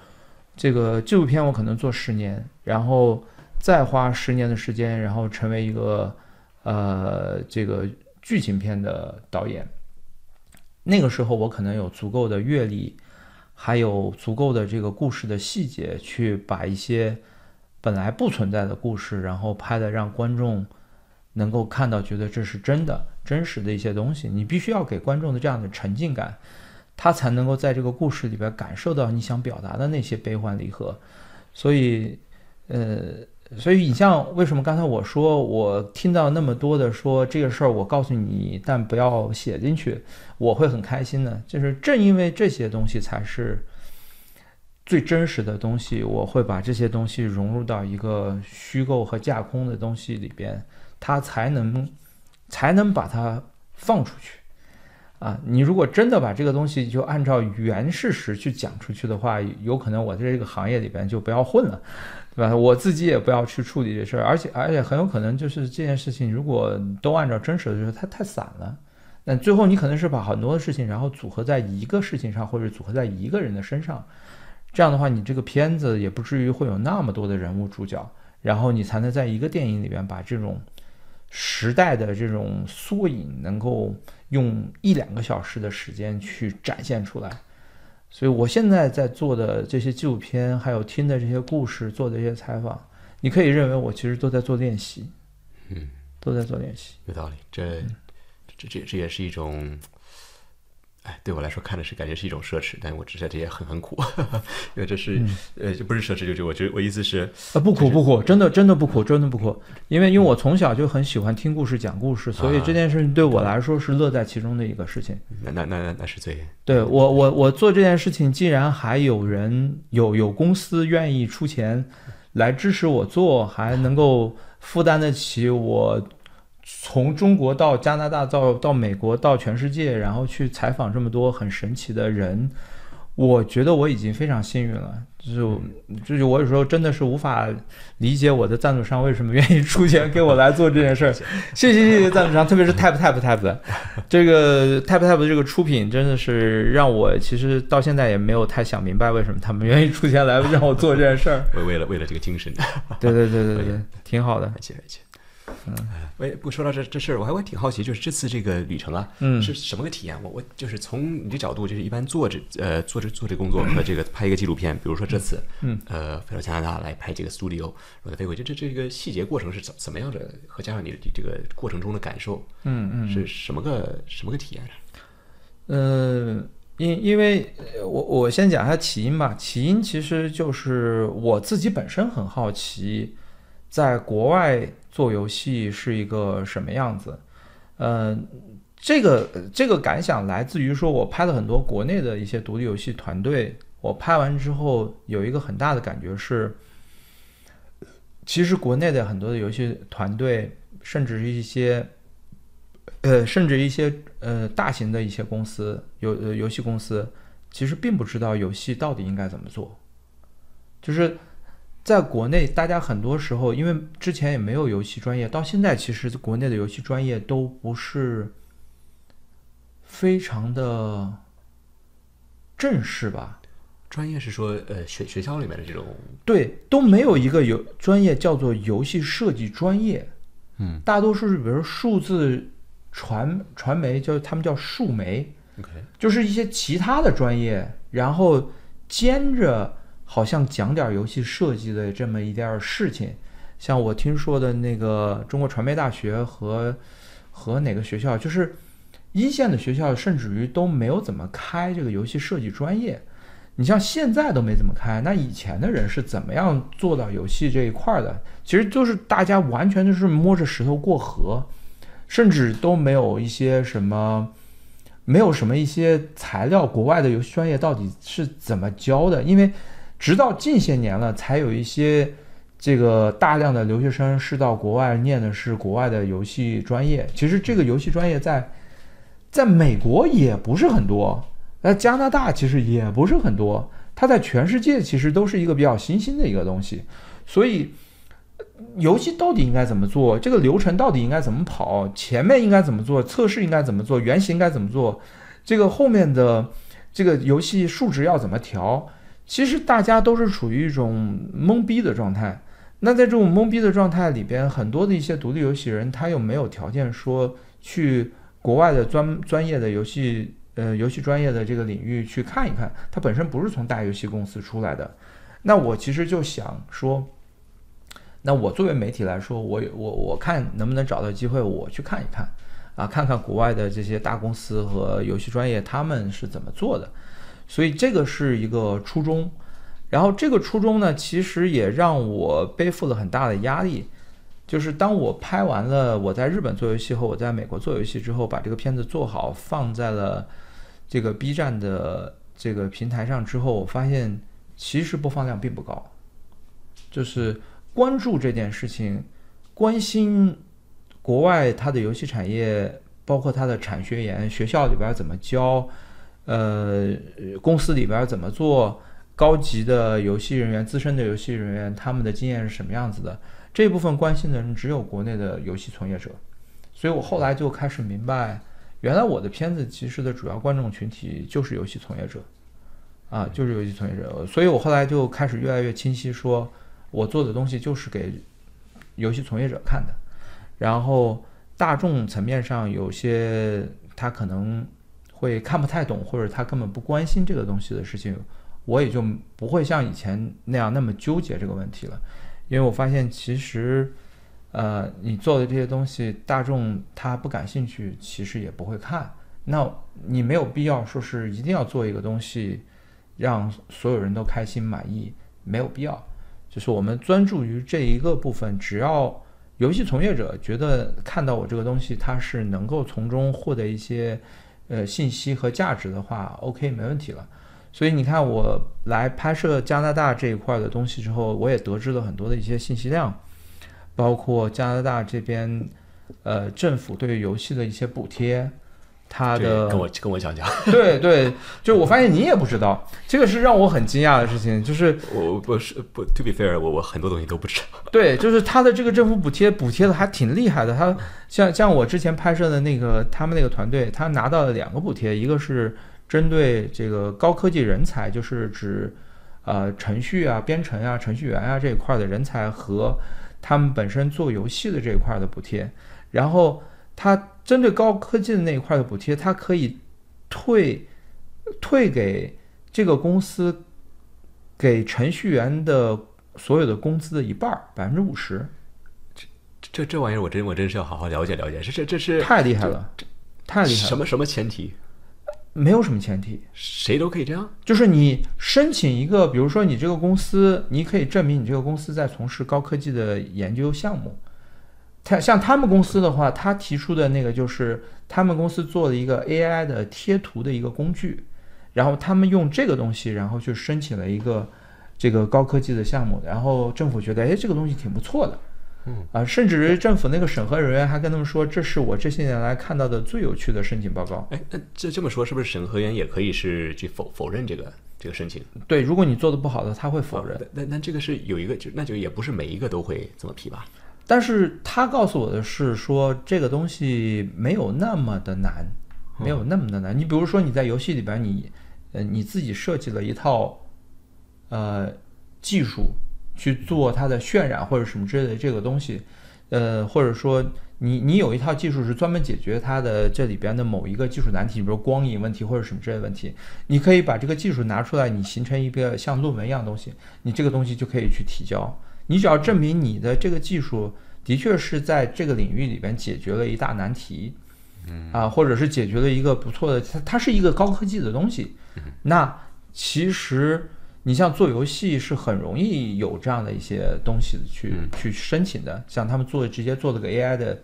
这个纪录片我可能做十年，然后再花十年的时间，然后成为一个呃这个剧情片的导演。那个时候我可能有足够的阅历，还有足够的这个故事的细节，去把一些本来不存在的故事，然后拍的让观众能够看到，觉得这是真的。真实的一些东西，你必须要给观众的这样的沉浸感，他才能够在这个故事里边感受到你想表达的那些悲欢离合。所以，呃，所以你像为什么刚才我说我听到那么多的说这个事儿，我告诉你，但不要写进去，我会很开心呢？就是正因为这些东西才是最真实的东西，我会把这些东西融入到一个虚构和架空的东西里边，它才能。才能把它放出去，啊，你如果真的把这个东西就按照原事实去讲出去的话，有可能我在这个行业里边就不要混了，对吧？我自己也不要去处理这事儿，而且而且很有可能就是这件事情如果都按照真实的就是，它太散了，那最后你可能是把很多的事情然后组合在一个事情上，或者组合在一个人的身上，这样的话，你这个片子也不至于会有那么多的人物主角，然后你才能在一个电影里边把这种。时代的这种缩影，能够用一两个小时的时间去展现出来，所以我现在在做的这些纪录片，还有听的这些故事，做的这些采访，你可以认为我其实都在做练习，嗯，都在做练习，有道理，这这这这也是一种。哎，对我来说看的是感觉是一种奢侈，但我知道这也很很苦，<laughs> 因为这是呃，就不是奢侈，就就我觉得我意思是啊，不苦不苦，真的真的不苦，真的不苦，因为因为我从小就很喜欢听故事讲故事，所以这件事情对我来说是乐在其中的一个事情。那那那那是最对我我我做这件事情，既然还有人有有公司愿意出钱来支持我做，还能够负担得起我。从中国到加拿大，到到美国，到全世界，然后去采访这么多很神奇的人，我觉得我已经非常幸运了。就是，就是我有时候真的是无法理解我的赞助商为什么愿意出钱给我来做这件事儿。谢谢谢谢赞助商，特别是 Tap Tap Tap 的 <laughs> 这个 Tap Tap 的这个出品，真的是让我其实到现在也没有太想明白为什么他们愿意出钱来让我做这件事儿。为为了为了这个精神，<laughs> 对对对对对，<laughs> 挺好的。感谢感谢。嗯，喂，不说到这这事儿，我还会挺好奇，就是这次这个旅程啊，嗯，是什么个体验？我我就是从你的角度，就是一般做这呃做这做这工作和这个拍一个纪录片，比如说这次，嗯，呃，飞到加拿大来拍这个 studio，我再飞回去，这这个细节过程是怎怎么样的？和加上你的这个过程中的感受，嗯嗯，是什么个什么个体验？嗯，因因为我我先讲一下起因吧，起因其实就是我自己本身很好奇，在国外。做游戏是一个什么样子？嗯，这个这个感想来自于说，我拍了很多国内的一些独立游戏团队，我拍完之后有一个很大的感觉是，其实国内的很多的游戏团队，甚至是一些，呃，甚至一些呃大型的一些公司，游游戏公司，其实并不知道游戏到底应该怎么做，就是。在国内，大家很多时候因为之前也没有游戏专业，到现在其实国内的游戏专业都不是非常的正式吧？专业是说，呃，学学校里面的这种对，都没有一个游专业叫做游戏设计专业。嗯，大多数是比如数字传传媒，叫他们叫数媒，OK，就是一些其他的专业，然后兼着。好像讲点游戏设计的这么一点事情，像我听说的那个中国传媒大学和和哪个学校，就是一线的学校，甚至于都没有怎么开这个游戏设计专业。你像现在都没怎么开，那以前的人是怎么样做到游戏这一块的？其实就是大家完全就是摸着石头过河，甚至都没有一些什么，没有什么一些材料。国外的游戏专业到底是怎么教的？因为直到近些年了，才有一些这个大量的留学生是到国外念的是国外的游戏专业。其实这个游戏专业在在美国也不是很多，在加拿大其实也不是很多。它在全世界其实都是一个比较新兴的一个东西。所以游戏到底应该怎么做？这个流程到底应该怎么跑？前面应该怎么做？测试应该怎么做？原型该怎么做？这个后面的这个游戏数值要怎么调？其实大家都是处于一种懵逼的状态。那在这种懵逼的状态里边，很多的一些独立游戏人，他又没有条件说去国外的专专业的游戏呃游戏专业的这个领域去看一看。他本身不是从大游戏公司出来的。那我其实就想说。那我作为媒体来说，我我我看能不能找到机会，我去看一看，啊，看看国外的这些大公司和游戏专业他们是怎么做的，所以这个是一个初衷。然后这个初衷呢，其实也让我背负了很大的压力，就是当我拍完了我在日本做游戏和我在美国做游戏之后，把这个片子做好放在了这个 B 站的这个平台上之后，我发现其实播放量并不高，就是。关注这件事情，关心国外它的游戏产业，包括它的产学研，学校里边怎么教，呃，公司里边怎么做，高级的游戏人员、资深的游戏人员他们的经验是什么样子的？这部分关心的人只有国内的游戏从业者，所以我后来就开始明白，原来我的片子其实的主要观众群体就是游戏从业者，啊，就是游戏从业者，所以我后来就开始越来越清晰说。我做的东西就是给游戏从业者看的，然后大众层面上有些他可能会看不太懂，或者他根本不关心这个东西的事情，我也就不会像以前那样那么纠结这个问题了，因为我发现其实，呃，你做的这些东西大众他不感兴趣，其实也不会看，那你没有必要说是一定要做一个东西让所有人都开心满意，没有必要。就是我们专注于这一个部分，只要游戏从业者觉得看到我这个东西，他是能够从中获得一些呃信息和价值的话，OK，没问题了。所以你看，我来拍摄加拿大这一块的东西之后，我也得知了很多的一些信息量，包括加拿大这边呃政府对游戏的一些补贴。他的跟我跟我讲讲，<laughs> 对对，就我发现你也不知道，这个是让我很惊讶的事情，就是我不是不 to be fair，我我很多东西都不知道。<laughs> 对，就是他的这个政府补贴补贴的还挺厉害的，他像像我之前拍摄的那个他们那个团队，他拿到了两个补贴，一个是针对这个高科技人才，就是指呃程序啊、编程啊、程序员啊这一块的人才和他们本身做游戏的这一块的补贴，然后。它针对高科技的那一块的补贴，它可以退退给这个公司给程序员的所有的工资的一半儿，百分之五十。这这这玩意儿，我真我真是要好好了解了解。这这这是太厉害了，太厉害了。什么什么前提？没有什么前提，谁都可以这样。就是你申请一个，比如说你这个公司，你可以证明你这个公司在从事高科技的研究项目。他像他们公司的话，他提出的那个就是他们公司做了一个 AI 的贴图的一个工具，然后他们用这个东西，然后去申请了一个这个高科技的项目，然后政府觉得哎这个东西挺不错的，嗯啊，甚至政府那个审核人员还跟他们说，这是我这些年来看到的最有趣的申请报告。哎，那这这么说，是不是审核员也可以是去否否认这个这个申请？对，如果你做的不好的，他会否认。那那这个是有一个就那就也不是每一个都会这么批吧？但是他告诉我的是说，这个东西没有那么的难，没有那么的难。你比如说你在游戏里边，你呃你自己设计了一套呃技术去做它的渲染或者什么之类的这个东西，呃或者说你你有一套技术是专门解决它的这里边的某一个技术难题，比如光影问题或者什么之类的问题，你可以把这个技术拿出来，你形成一个像论文一样东西，你这个东西就可以去提交。你只要证明你的这个技术的确是在这个领域里边解决了一大难题，嗯啊，或者是解决了一个不错的，它它是一个高科技的东西，那其实你像做游戏是很容易有这样的一些东西去去申请的，像他们做直接做了个 AI 的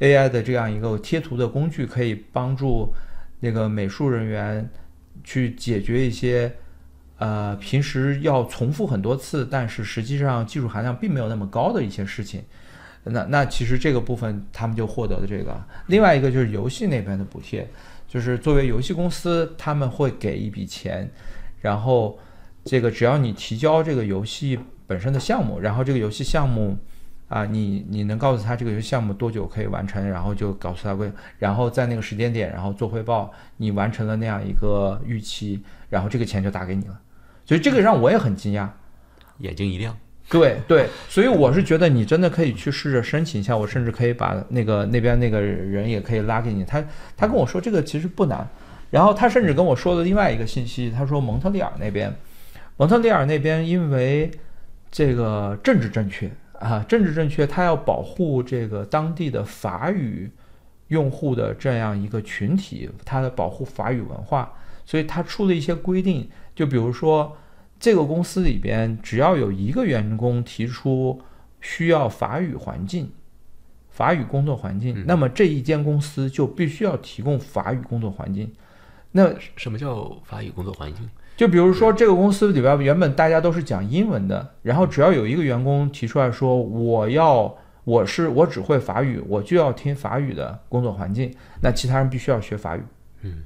AI 的这样一个贴图的工具，可以帮助那个美术人员去解决一些。呃，平时要重复很多次，但是实际上技术含量并没有那么高的一些事情，那那其实这个部分他们就获得了这个。另外一个就是游戏那边的补贴，就是作为游戏公司，他们会给一笔钱，然后这个只要你提交这个游戏本身的项目，然后这个游戏项目，啊，你你能告诉他这个游戏项目多久可以完成，然后就告诉他规，然后在那个时间点，然后做汇报，你完成了那样一个预期，然后这个钱就打给你了。所以这个让我也很惊讶，眼睛一亮。对对，所以我是觉得你真的可以去试着申请一下，我甚至可以把那个那边那个人也可以拉给你。他他跟我说这个其实不难，然后他甚至跟我说了另外一个信息，他说蒙特利尔那边，蒙特利尔那边因为这个政治正确。啊，政治正确，他要保护这个当地的法语用户的这样一个群体，他的保护法语文化，所以他出了一些规定，就比如说这个公司里边只要有一个员工提出需要法语环境、法语工作环境，那么这一间公司就必须要提供法语工作环境。那什么叫法语工作环境？就比如说，这个公司里边原本大家都是讲英文的，然后只要有一个员工提出来说，我要我是我只会法语，我就要听法语的工作环境，那其他人必须要学法语。嗯，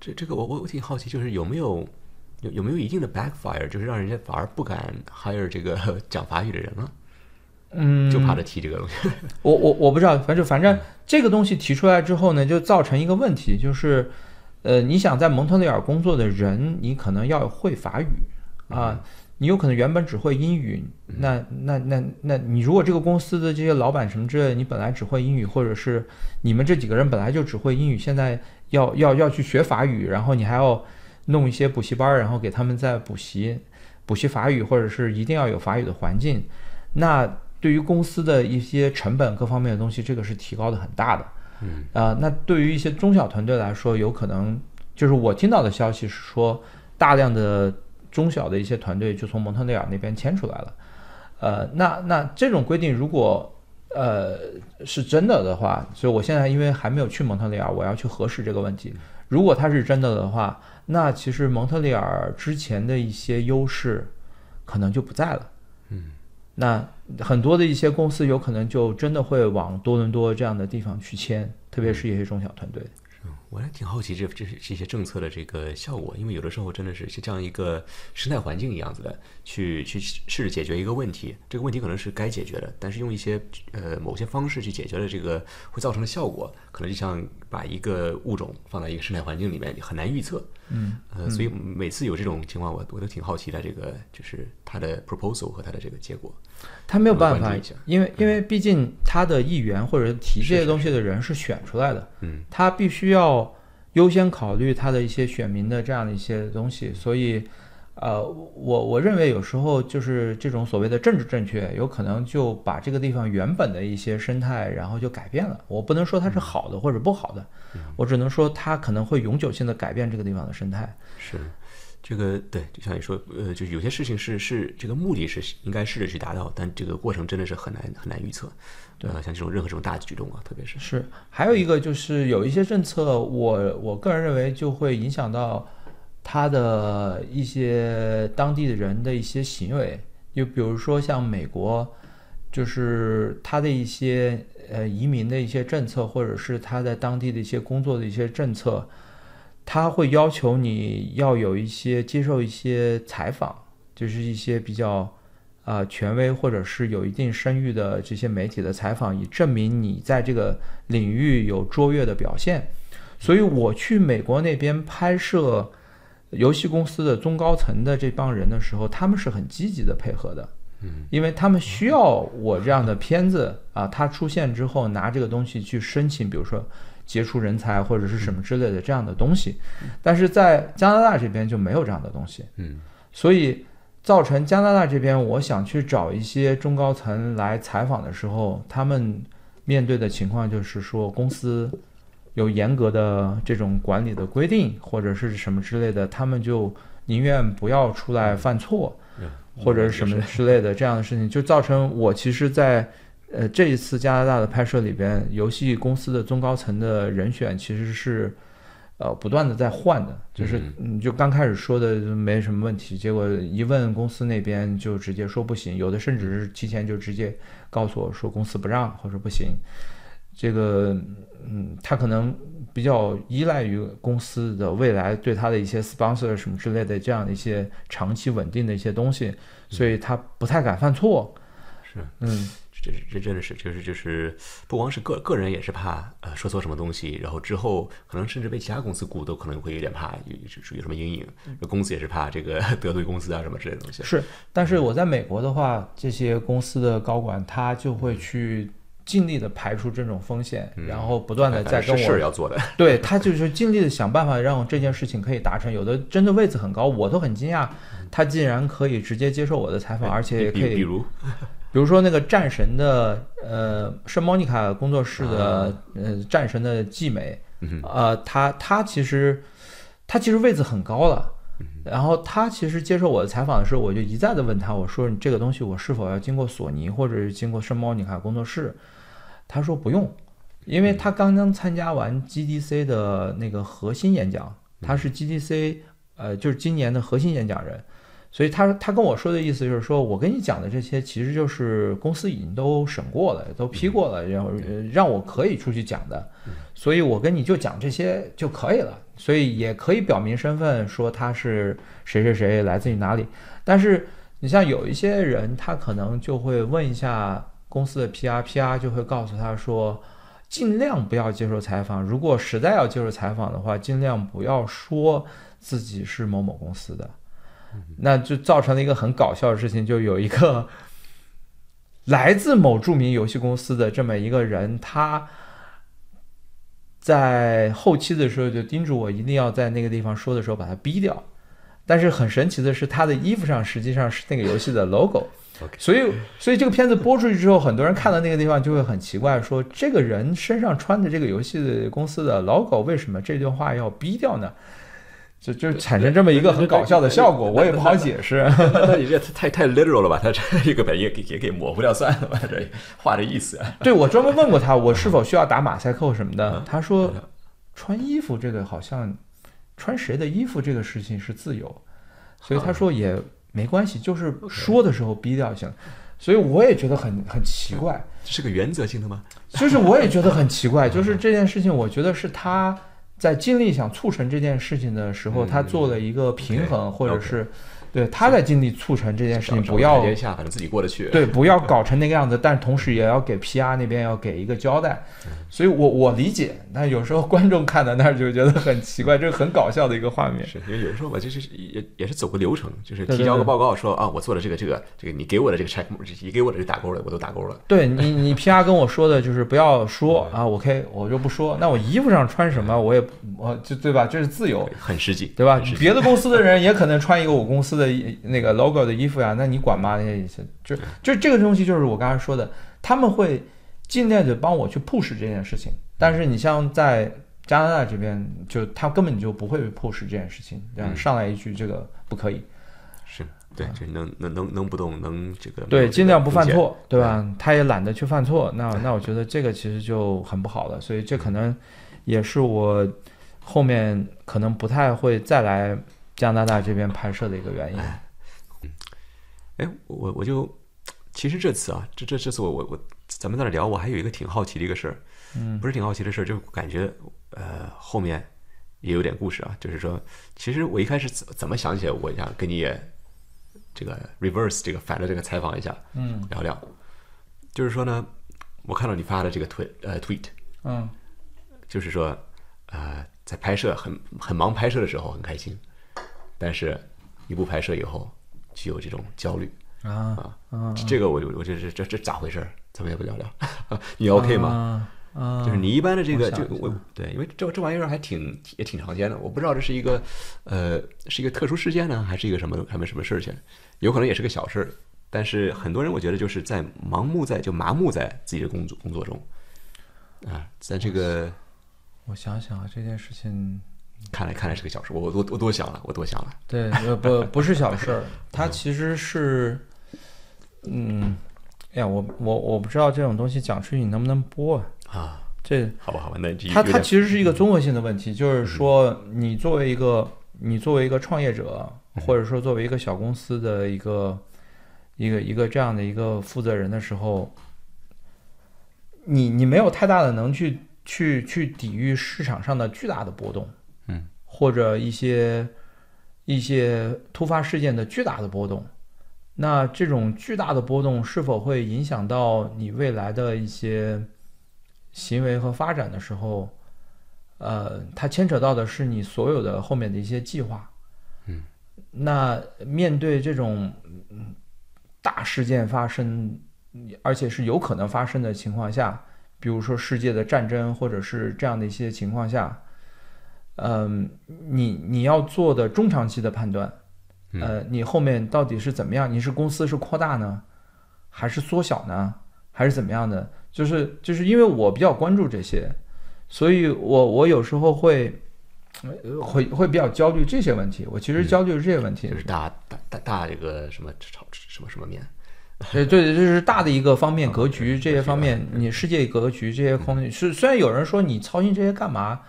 这这个我我我挺好奇，就是有没有有有没有一定的 backfire，就是让人家反而不敢 hire 这个 <laughs> 讲法语的人了？嗯，就怕他提这个东西。<laughs> 我我我不知道，反正反正这个东西提出来之后呢，就造成一个问题，就是。呃，你想在蒙特利尔工作的人，你可能要会法语啊，你有可能原本只会英语，那那那那你如果这个公司的这些老板什么之类，你本来只会英语，或者是你们这几个人本来就只会英语，现在要要要去学法语，然后你还要弄一些补习班，然后给他们在补习补习法语，或者是一定要有法语的环境，那对于公司的一些成本各方面的东西，这个是提高的很大的。嗯啊，那对于一些中小团队来说，有可能就是我听到的消息是说，大量的中小的一些团队就从蒙特利尔那边迁出来了。呃，那那这种规定如果呃是真的的话，所以我现在因为还没有去蒙特利尔，我要去核实这个问题。如果它是真的的话，那其实蒙特利尔之前的一些优势可能就不在了。嗯。那很多的一些公司有可能就真的会往多伦多这样的地方去迁，特别是一些中小团队。我还挺好奇这这是这些政策的这个效果，因为有的时候真的是像一个生态环境一样子的，去去试着解决一个问题，这个问题可能是该解决的，但是用一些呃某些方式去解决的这个会造成的效果，可能就像把一个物种放在一个生态环境里面很难预测。嗯，呃，所以每次有这种情况，我我都挺好奇的，这个就是它的 proposal 和它的这个结果。他没有办法，因为因为毕竟他的议员或者提这些东西的人是选出来的，嗯，他必须要优先考虑他的一些选民的这样的一些东西，所以，呃，我我认为有时候就是这种所谓的政治正确，有可能就把这个地方原本的一些生态，然后就改变了。我不能说它是好的或者不好的，我只能说它可能会永久性的改变这个地方的生态。是。这个对，就像你说，呃，就是有些事情是是这个目的是应该试着去达到，但这个过程真的是很难很难预测。对，像这种任何这种大举动啊，特别是是还有一个就是有一些政策，我我个人认为就会影响到他的一些当地的人的一些行为，就比如说像美国，就是他的一些呃移民的一些政策，或者是他在当地的一些工作的一些政策。他会要求你要有一些接受一些采访，就是一些比较啊权威或者是有一定声誉的这些媒体的采访，以证明你在这个领域有卓越的表现。所以我去美国那边拍摄游戏公司的中高层的这帮人的时候，他们是很积极的配合的，嗯，因为他们需要我这样的片子啊，他出现之后拿这个东西去申请，比如说。杰出人才或者是什么之类的这样的东西，但是在加拿大这边就没有这样的东西，嗯，所以造成加拿大这边，我想去找一些中高层来采访的时候，他们面对的情况就是说，公司有严格的这种管理的规定或者是什么之类的，他们就宁愿不要出来犯错，或者是什么之类的这样的事情，就造成我其实，在。呃，这一次加拿大的拍摄里边，游戏公司的中高层的人选其实是，呃，不断的在换的，就是你就刚开始说的没什么问题，结果一问公司那边就直接说不行，有的甚至是提前就直接告诉我说公司不让或者不行，这个，嗯，他可能比较依赖于公司的未来对他的一些 sponsor 什么之类的这样的一些长期稳定的一些东西，所以他不太敢犯错。是，嗯，这这这真的是，就是就是，不光是个个人也是怕呃说错什么东西，然后之后可能甚至被其他公司雇都可能会有点怕，有有有什么阴影。公司也是怕这个 <laughs> 得罪公司啊什么之类的东西。是。但是我在美国的话，这些公司的高管他就会去尽力的排除这种风险，然后不断的在跟是事要做的，对他就是尽力的想办法让这件事情可以达成。有的真的位子很高，我都很惊讶，他竟然可以直接接受我的采访，而且也可以比比如 <laughs> 比如说那个战神的呃圣莫妮卡工作室的、呃战神的继美，呃，他他其实他其实位子很高了。然后他其实接受我的采访的时候，我就一再的问他，我说你这个东西我是否要经过索尼或者是经过圣莫尼卡工作室？他说不用，因为他刚刚参加完 GDC 的那个核心演讲，他是 GDC 呃就是今年的核心演讲人，所以他他跟我说的意思就是说，我跟你讲的这些其实就是公司已经都审过了，都批过了，然后呃让我可以出去讲的，所以我跟你就讲这些就可以了，所以也可以表明身份，说他是谁谁谁来自于哪里。但是你像有一些人，他可能就会问一下公司的 PR，PR 就会告诉他说。尽量不要接受采访，如果实在要接受采访的话，尽量不要说自己是某某公司的。那就造成了一个很搞笑的事情，就有一个来自某著名游戏公司的这么一个人，他在后期的时候就叮嘱我一定要在那个地方说的时候把它逼掉。但是很神奇的是，他的衣服上实际上是那个游戏的 logo。<laughs> 所以，所以这个片子播出去之后，很多人看到那个地方就会很奇怪，说这个人身上穿的这个游戏的公司的 logo，为什么这段话要逼掉呢？就就产生这么一个很搞笑的效果，我也不好解释。那你这太太 literal 了吧？他这个本也给也给模糊掉算了吧？这话这意思啊？<laughs> 对我专门问过他，我是否需要打马赛克什么的，他说穿衣服这个好像穿谁的衣服这个事情是自由，所以他说也没关系，就是说的时候逼掉就行。所以我也觉得很很奇怪，这是个原则性的吗？就是我也觉得很奇怪，就是这件事情，我觉得是他在尽力想促成这件事情的时候，嗯他做了一个平衡或者是对他在尽力促成这件事情，找不要台阶下，反正自己过得去。对，不要搞成那个样子，但同时也要给 PR 那边要给一个交代。所以我我理解，但有时候观众看到那儿就觉得很奇怪，这是很搞笑的一个画面。是因为有时候我就是也也是走个流程，就是提交个报告说啊，我做了这个这个这个，你给我的这个 check，你给我的这打勾了我都打勾了。对你，你 PR 跟我说的就是不要说啊，OK，我就不说。那我衣服上穿什么，我也我就对吧？这是自由。很实际，对吧别的公司的人也可能穿一个我公司的衣那个 logo 的衣服呀，那你管吗？那些就就这个东西就是我刚才说的，他们会尽量的帮我去 push 这件事情，但是你像在加拿大这边，就他根本就不会 push 这件事情，这样嗯上来一句这个不可以，是对，就能能能能不动，能这个啊对，尽量不犯。错，对吧？他也懒得去犯错，那那我觉得这个其实就很不好了，所以这可能也是我后面可能不太会再来加拿大这边拍摄的一个原因。哎，我我就其实这次啊，这这这次我我我咱们在那聊，我还有一个挺好奇的一个事儿，嗯。不是挺好奇的事儿，就感觉呃后面也有点故事啊，就是说，其实我一开始怎怎么想起来，我想跟你也这个 reverse 这个反着这个采访一下，嗯。聊聊，就是说呢，我看到你发的这个推呃 tweet，嗯。就是说，呃，在拍摄很很忙拍摄的时候很开心，但是一不拍摄以后就有这种焦虑。啊啊，这这个我就我这这这这咋回事儿？咱们要不聊聊？<laughs> 你 OK 吗？就是你一般的这个就我对，因为这这玩意儿还挺也挺常见的，我不知道这是一个呃是一个特殊事件呢，还是一个什么还没什么事情，有可能也是个小事儿，但是很多人我觉得就是在盲目在就麻木在自己的工作工作中。啊，在这个我想想啊，这件事情，看来看来是个小事，我我我我多想了，我多想了。对，呃不不是小事儿，<laughs> 它其实是，嗯，哎呀，我我我不知道这种东西讲出去你能不能播啊？啊，这好吧，好吧，那这它它其实是一个综合性的问题，就是说你作为一个你作为一个创业者，或者说作为一个小公司的一个一个一个这样的一个负责人的时候，你你没有太大的能去去去抵御市场上的巨大的波动，嗯，或者一些一些突发事件的巨大的波动，那这种巨大的波动是否会影响到你未来的一些行为和发展的时候？呃，它牵扯到的是你所有的后面的一些计划。嗯，那面对这种大事件发生，而且是有可能发生的情况下，比如说世界的战争，或者是这样的一些情况下，嗯，你你要做的中长期的判断，呃，你后面到底是怎么样？你是公司是扩大呢，还是缩小呢，还是怎么样的？就是就是因为我比较关注这些。所以，我我有时候会，会会比较焦虑这些问题。我其实焦虑是这些问题，就是大大大大这个什么炒什么什么面。对对，这是大的一个方面格局，这些方面你世界格局这些空间是虽然有人说你操心这些干嘛，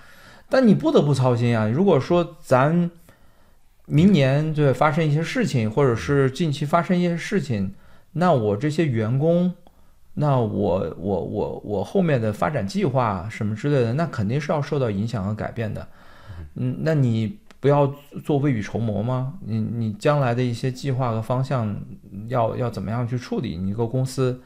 但你不得不操心啊。如果说咱明年对发生一些事情，或者是近期发生一些事情，那我这些员工。那我我我我后面的发展计划什么之类的，那肯定是要受到影响和改变的。嗯，那你不要做未雨绸缪吗？你你将来的一些计划和方向要要怎么样去处理？你一个公司，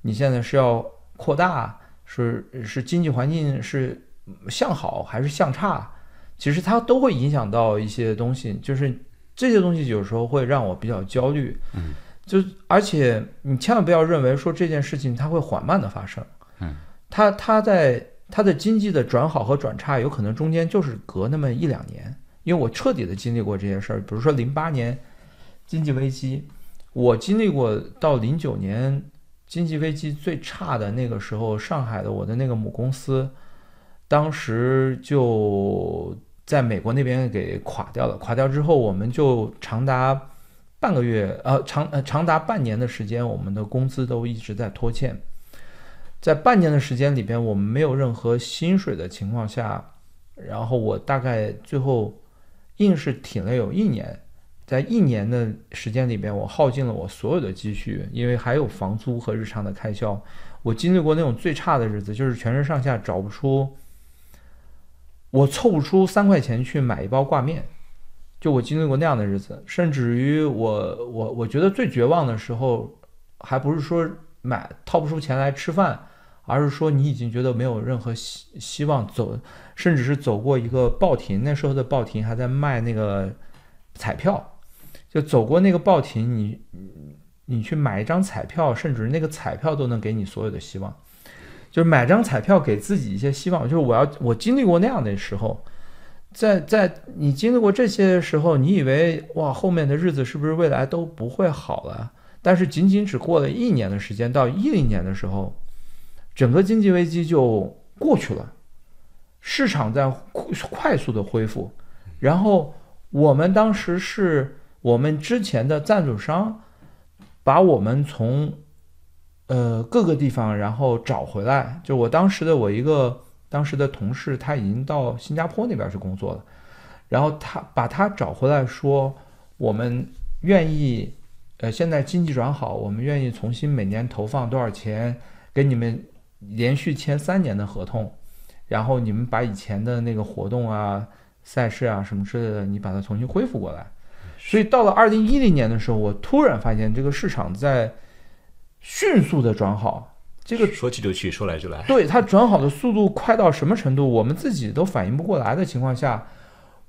你现在是要扩大，是是经济环境是向好还是向差？其实它都会影响到一些东西，就是这些东西有时候会让我比较焦虑。嗯。就而且你千万不要认为说这件事情它会缓慢的发生，嗯，它它在它的经济的转好和转差有可能中间就是隔那么一两年，因为我彻底的经历过这些事儿，比如说零八年经济危机，我经历过到零九年经济危机最差的那个时候，上海的我的那个母公司，当时就在美国那边给垮掉了，垮掉之后我们就长达。半个月，呃，长呃长达半年的时间，我们的工资都一直在拖欠。在半年的时间里边，我们没有任何薪水的情况下，然后我大概最后硬是挺了有一年。在一年的时间里边，我耗尽了我所有的积蓄，因为还有房租和日常的开销。我经历过那种最差的日子，就是全身上下找不出，我凑不出三块钱去买一包挂面。就我经历过那样的日子，甚至于我我我觉得最绝望的时候，还不是说买掏不出钱来吃饭，而是说你已经觉得没有任何希希望走，甚至是走过一个报亭，那时候的报亭还在卖那个彩票，就走过那个报亭，你你去买一张彩票，甚至那个彩票都能给你所有的希望，就是买张彩票给自己一些希望，就是我要我经历过那样的时候。在在你经历过这些时候，你以为哇，后面的日子是不是未来都不会好了？但是仅仅只过了一年的时间，到一零年的时候，整个经济危机就过去了，市场在快速的恢复。然后我们当时是我们之前的赞助商把我们从呃各个地方然后找回来，就我当时的我一个。当时的同事他已经到新加坡那边去工作了，然后他把他找回来说，我们愿意，呃，现在经济转好，我们愿意重新每年投放多少钱给你们，连续签三年的合同，然后你们把以前的那个活动啊、赛事啊什么之类的，你把它重新恢复过来。所以到了二零一零年的时候，我突然发现这个市场在迅速的转好。这个说去就去，说来就来。对它转好的速度快到什么程度，我们自己都反应不过来的情况下，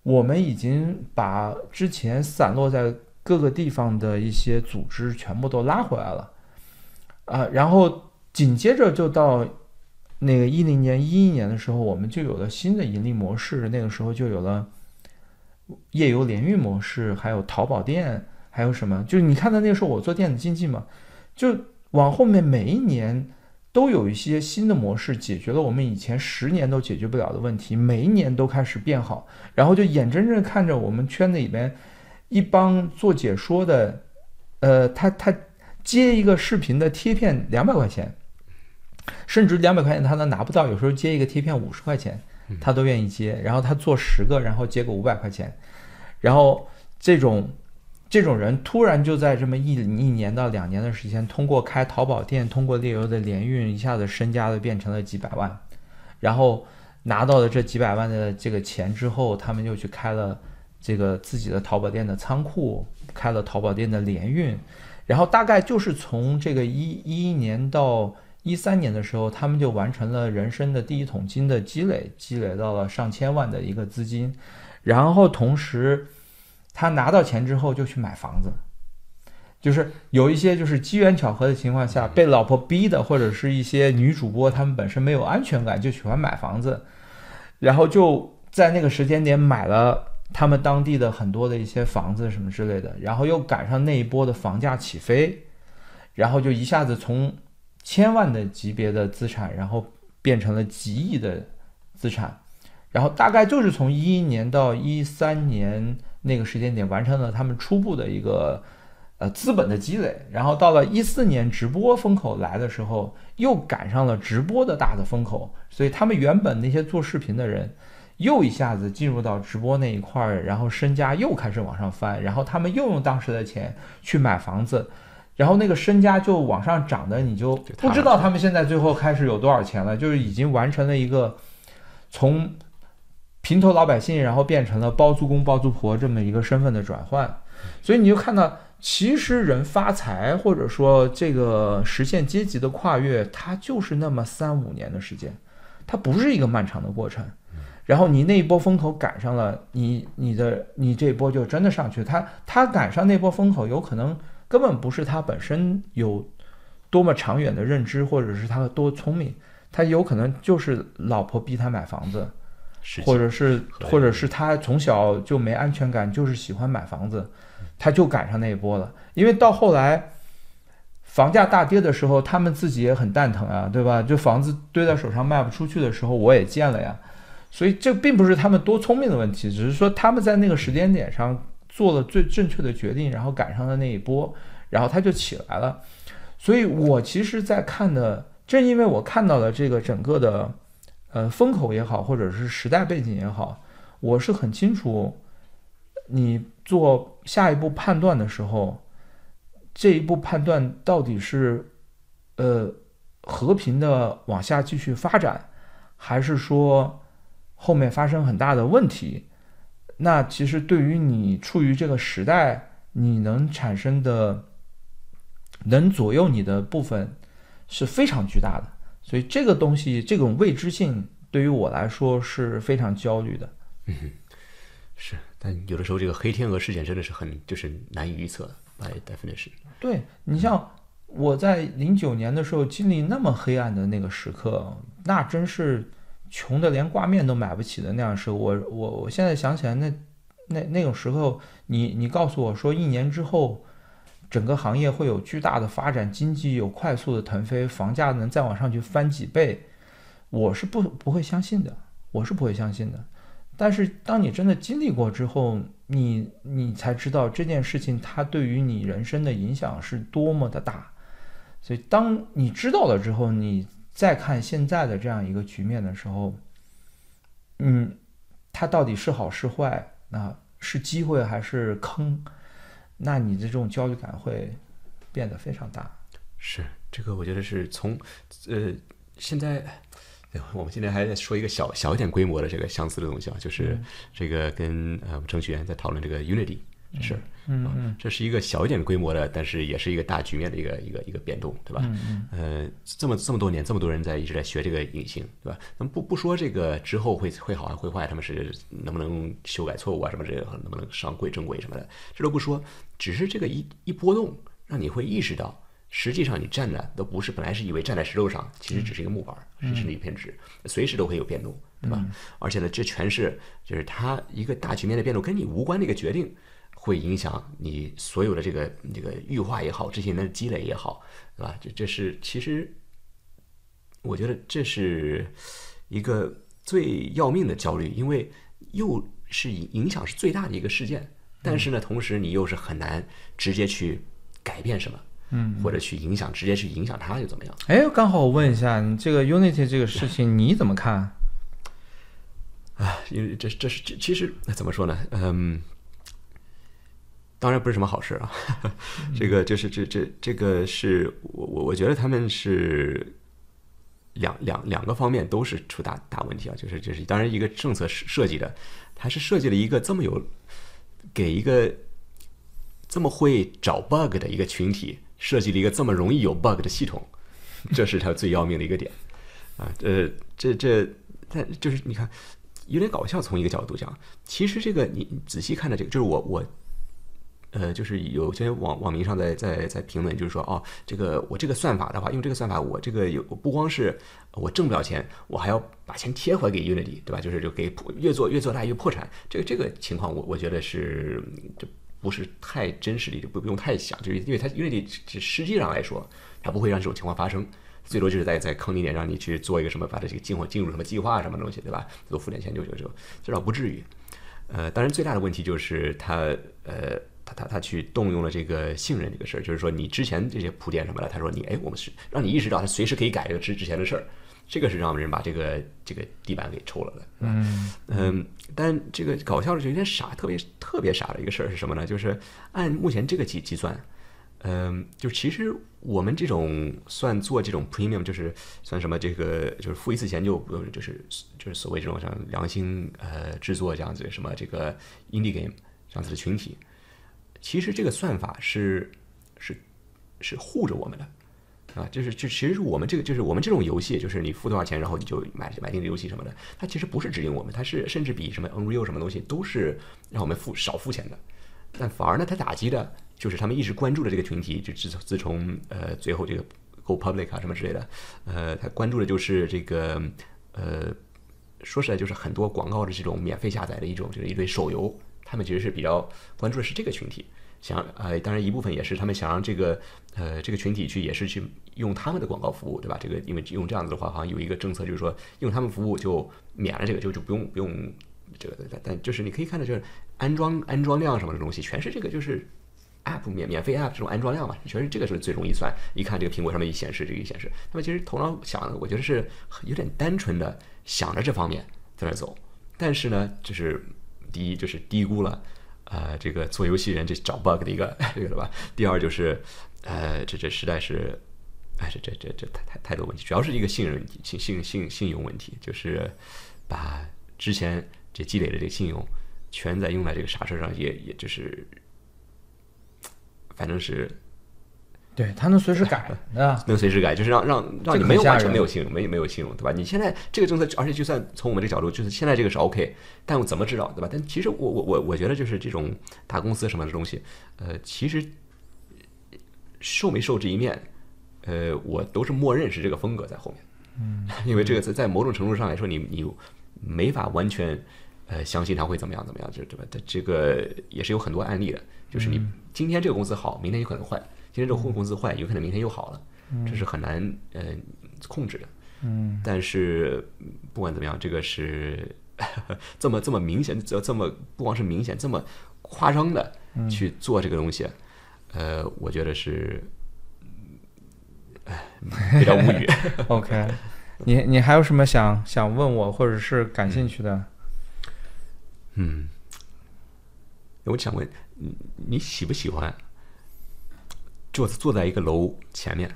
我们已经把之前散落在各个地方的一些组织全部都拉回来了，啊，然后紧接着就到那个一零年、一一年的时候，我们就有了新的盈利模式，那个时候就有了夜游联运模式，还有淘宝店，还有什么？就是你看到那个时候我做电子竞技嘛，就往后面每一年。都有一些新的模式解决了我们以前十年都解决不了的问题，每一年都开始变好，然后就眼睁睁看着我们圈子里边一帮做解说的，呃，他他接一个视频的贴片两百块钱，甚至两百块钱他都拿不到，有时候接一个贴片五十块钱，他都愿意接，然后他做十个，然后接个五百块钱，然后这种。这种人突然就在这么一一年到两年的时间，通过开淘宝店，通过猎游的联运，一下子身家都变成了几百万，然后拿到了这几百万的这个钱之后，他们又去开了这个自己的淘宝店的仓库，开了淘宝店的联运，然后大概就是从这个一一一年到一三年的时候，他们就完成了人生的第一桶金的积累，积累到了上千万的一个资金，然后同时他拿到钱之后就去买房子。就是有一些就是机缘巧合的情况下被老婆逼的，或者是一些女主播她们本身没有安全感，就喜欢买房子，然后就在那个时间点买了他们当地的很多的一些房子什么之类的，然后又赶上那一波的房价起飞，然后就一下子从千万的级别的资产，然后变成了几亿的资产，然后大概就是从一一年到一三年那个时间点完成了他们初步的一个。呃，资本的积累，然后到了一四年直播风口来的时候，又赶上了直播的大的风口，所以他们原本那些做视频的人，又一下子进入到直播那一块儿，然后身家又开始往上翻，然后他们又用当时的钱去买房子，然后那个身家就往上涨的，你就不知道他们现在最后开始有多少钱了，就是已经完成了一个从平头老百姓，然后变成了包租公包租婆这么一个身份的转换，所以你就看到。其实人发财，或者说这个实现阶级的跨越，它就是那么三五年的时间，它不是一个漫长的过程。然后你那一波风口赶上了，你你的你这波就真的上去。他他赶上那波风口，有可能根本不是他本身有多么长远的认知，或者是他多聪明，他有可能就是老婆逼他买房子，或者是或者是他从小就没安全感，就是喜欢买房子。他就赶上那一波了，因为到后来房价大跌的时候，他们自己也很蛋疼啊，对吧？就房子堆在手上卖不出去的时候，我也见了呀。所以这并不是他们多聪明的问题，只是说他们在那个时间点上做了最正确的决定，然后赶上了那一波，然后他就起来了。所以我其实，在看的，正因为我看到了这个整个的呃风口也好，或者是时代背景也好，我是很清楚你。做下一步判断的时候，这一步判断到底是呃和平的往下继续发展，还是说后面发生很大的问题？那其实对于你处于这个时代，你能产生的能左右你的部分是非常巨大的。所以这个东西，这种未知性对于我来说是非常焦虑的。嗯，是。但有的时候，这个黑天鹅事件真的是很就是难以预测，by definition。对你像我在零九年的时候经历那么黑暗的那个时刻，那真是穷的连挂面都买不起的那样时候。我我我现在想起来，那那那种时候，你你告诉我说一年之后整个行业会有巨大的发展，经济有快速的腾飞，房价能再往上去翻几倍，我是不不会相信的，我是不会相信的。但是，当你真的经历过之后，你你才知道这件事情它对于你人生的影响是多么的大。所以，当你知道了之后，你再看现在的这样一个局面的时候，嗯，它到底是好是坏，那是机会还是坑？那你的这种焦虑感会变得非常大。是这个，我觉得是从呃现在。我们今天还在说一个小小一点规模的这个相似的东西啊，就是这个跟呃程序员在讨论这个 Unity 事儿，嗯嗯，这是一个小一点规模的，但是也是一个大局面的一个一个一个变动，对吧？嗯呃，这么这么多年，这么多人在一直在学这个隐形，对吧？那么不不说这个之后会会好还会坏，他们是能不能修改错误啊什么这个，能不能上轨正轨什么的，这都不说，只是这个一一波动，让你会意识到。实际上，你站的都不是本来是以为站在石头上，其实只是一个木板，只是一片纸，随时都会有变动，对吧？而且呢，这全是就是它一个大局面的变动，跟你无关的一个决定，会影响你所有的这个这个玉化也好，这些年的积累也好，对吧？这这是其实，我觉得这是一个最要命的焦虑，因为又是影影响是最大的一个事件，但是呢，同时你又是很难直接去改变什么。嗯，或者去影响，直接去影响他，又怎么样？哎，刚好我问一下，你这个 Unity 这个事情你怎么看？<laughs> 啊，因为这这是这其实怎么说呢？嗯，当然不是什么好事啊。<laughs> 这个就是这这这个是我我我觉得他们是两两两个方面都是出大大问题啊。就是就是当然一个政策设设计的，它是设计了一个这么有给一个。这么会找 bug 的一个群体，设计了一个这么容易有 bug 的系统，<laughs> 这是它最要命的一个点啊。呃，这这，但就是你看，有点搞笑。从一个角度讲，其实这个你仔细看的这个，就是我我。呃，就是有些网网民上在在在评论，就是说，哦，这个我这个算法的话，用这个算法，我这个有不光是我挣不了钱，我还要把钱贴回给 Unity，对吧？就是就给破越做越做大越破产，这个这个情况，我我觉得是这不是太真实的，就不不用太想，就是因为它 Unity 实际上来说，它不会让这种情况发生，最多就是在在坑你点，让你去做一个什么，把这个进货进入什么计划什么东西，对吧？多付点钱就就就，这倒不至于。呃，当然最大的问题就是它呃。他他他去动用了这个信任这个事儿，就是说你之前这些铺垫什么的，他说你哎，我们是让你意识到他随时可以改这个之之前的事儿，这个是让人把这个这个地板给抽了的。嗯嗯，但这个搞笑的就有点傻，特别特别傻的一个事儿是什么呢？就是按目前这个计计算，嗯，就其实我们这种算做这种 premium，就是算什么这个就是付一次钱就不用就是就是所谓这种像良心呃制作这样子什么这个 indie game 这样子的群体。其实这个算法是是是护着我们的啊，就是就其实是我们这个就是我们这种游戏，就是你付多少钱，然后你就买买定这游戏什么的，它其实不是指引我们，它是甚至比什么 Unreal 什么东西都是让我们付少付钱的。但反而呢，它打击的就是他们一直关注的这个群体，就自自从呃最后这个 Go Public 啊什么之类的，呃，他关注的就是这个呃说实在就是很多广告的这种免费下载的一种就是一堆手游。他们其实是比较关注的是这个群体，想呃，当然一部分也是他们想让这个呃这个群体去也是去用他们的广告服务，对吧？这个因为用这样子的话，好像有一个政策，就是说用他们服务就免了这个，就就不用不用这个。但但就是你可以看到，就是安装安装量什么的东西，全是这个就是 app 免免费 app 这种安装量嘛，全是这个是最容易算。一看这个苹果上面一显示，这个一显示，他们其实头脑想的，我觉得是有点单纯的想着这方面在那走，但是呢，就是。第一就是低估了，呃，这个做游戏人这找 bug 的一个 <laughs> 这个了吧。第二就是，呃，这这实在是，哎，这这这这太太太多问题，主要是一个信任信信信信用问题，就是把之前这积累的这个信用全在用在这个傻事上，也也就是，反正是。对他能随时改啊，<laughs> 能随时改，就是让让让你没有完全没有信用，没没有信用，对吧？你现在这个政策，而且就算从我们这个角度，就是现在这个是 OK，但我怎么知道，对吧？但其实我我我我觉得就是这种大公司什么的东西，呃，其实受没受这一面，呃，我都是默认是这个风格在后面，嗯，<laughs> 因为这个在在某种程度上来说，你你没法完全呃相信他会怎么样怎么样，就对吧？这这个也是有很多案例的，就是你今天这个公司好，明天有可能坏。今天这个公司坏，有可能明天又好了，这是很难呃控制的。嗯，但是不管怎么样，这个是 <laughs> 这么这么明显，这这么不光是明显，这么夸张的去做这个东西，呃，我觉得是，哎，比较无语。<laughs> OK，你你还有什么想想问我或者是感兴趣的？嗯，我想问你，你喜不喜欢？坐坐在一个楼前面，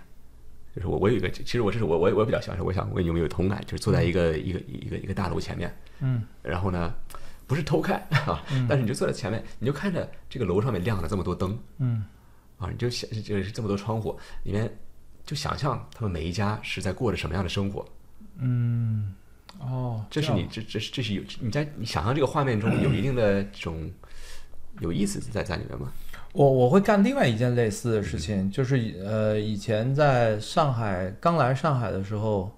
就是我我有一个，其实我这是我我我比较喜欢，我想问你有没有同感，就是坐在一个一个一个一个大楼前面，嗯，然后呢，不是偷看啊，但是你就坐在前面，你就看着这个楼上面亮了这么多灯，嗯，啊，你就想就是这么多窗户里面，就想象他们每一家是在过着什么样的生活，嗯，哦，这是你这这是这是有你在你想象这个画面中有一定的这种有意思在在里面吗？我我会干另外一件类似的事情，就是呃，以前在上海刚来上海的时候，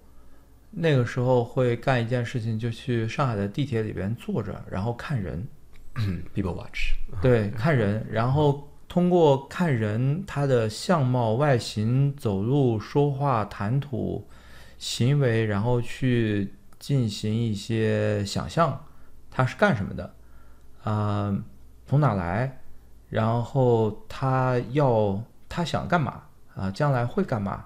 那个时候会干一件事情，就去上海的地铁里边坐着，然后看人，people watch，对，看人，然后通过看人他的相貌、外形、走路、说话、谈吐、行为，然后去进行一些想象，他是干什么的，啊，从哪来？然后他要他想干嘛啊？将来会干嘛？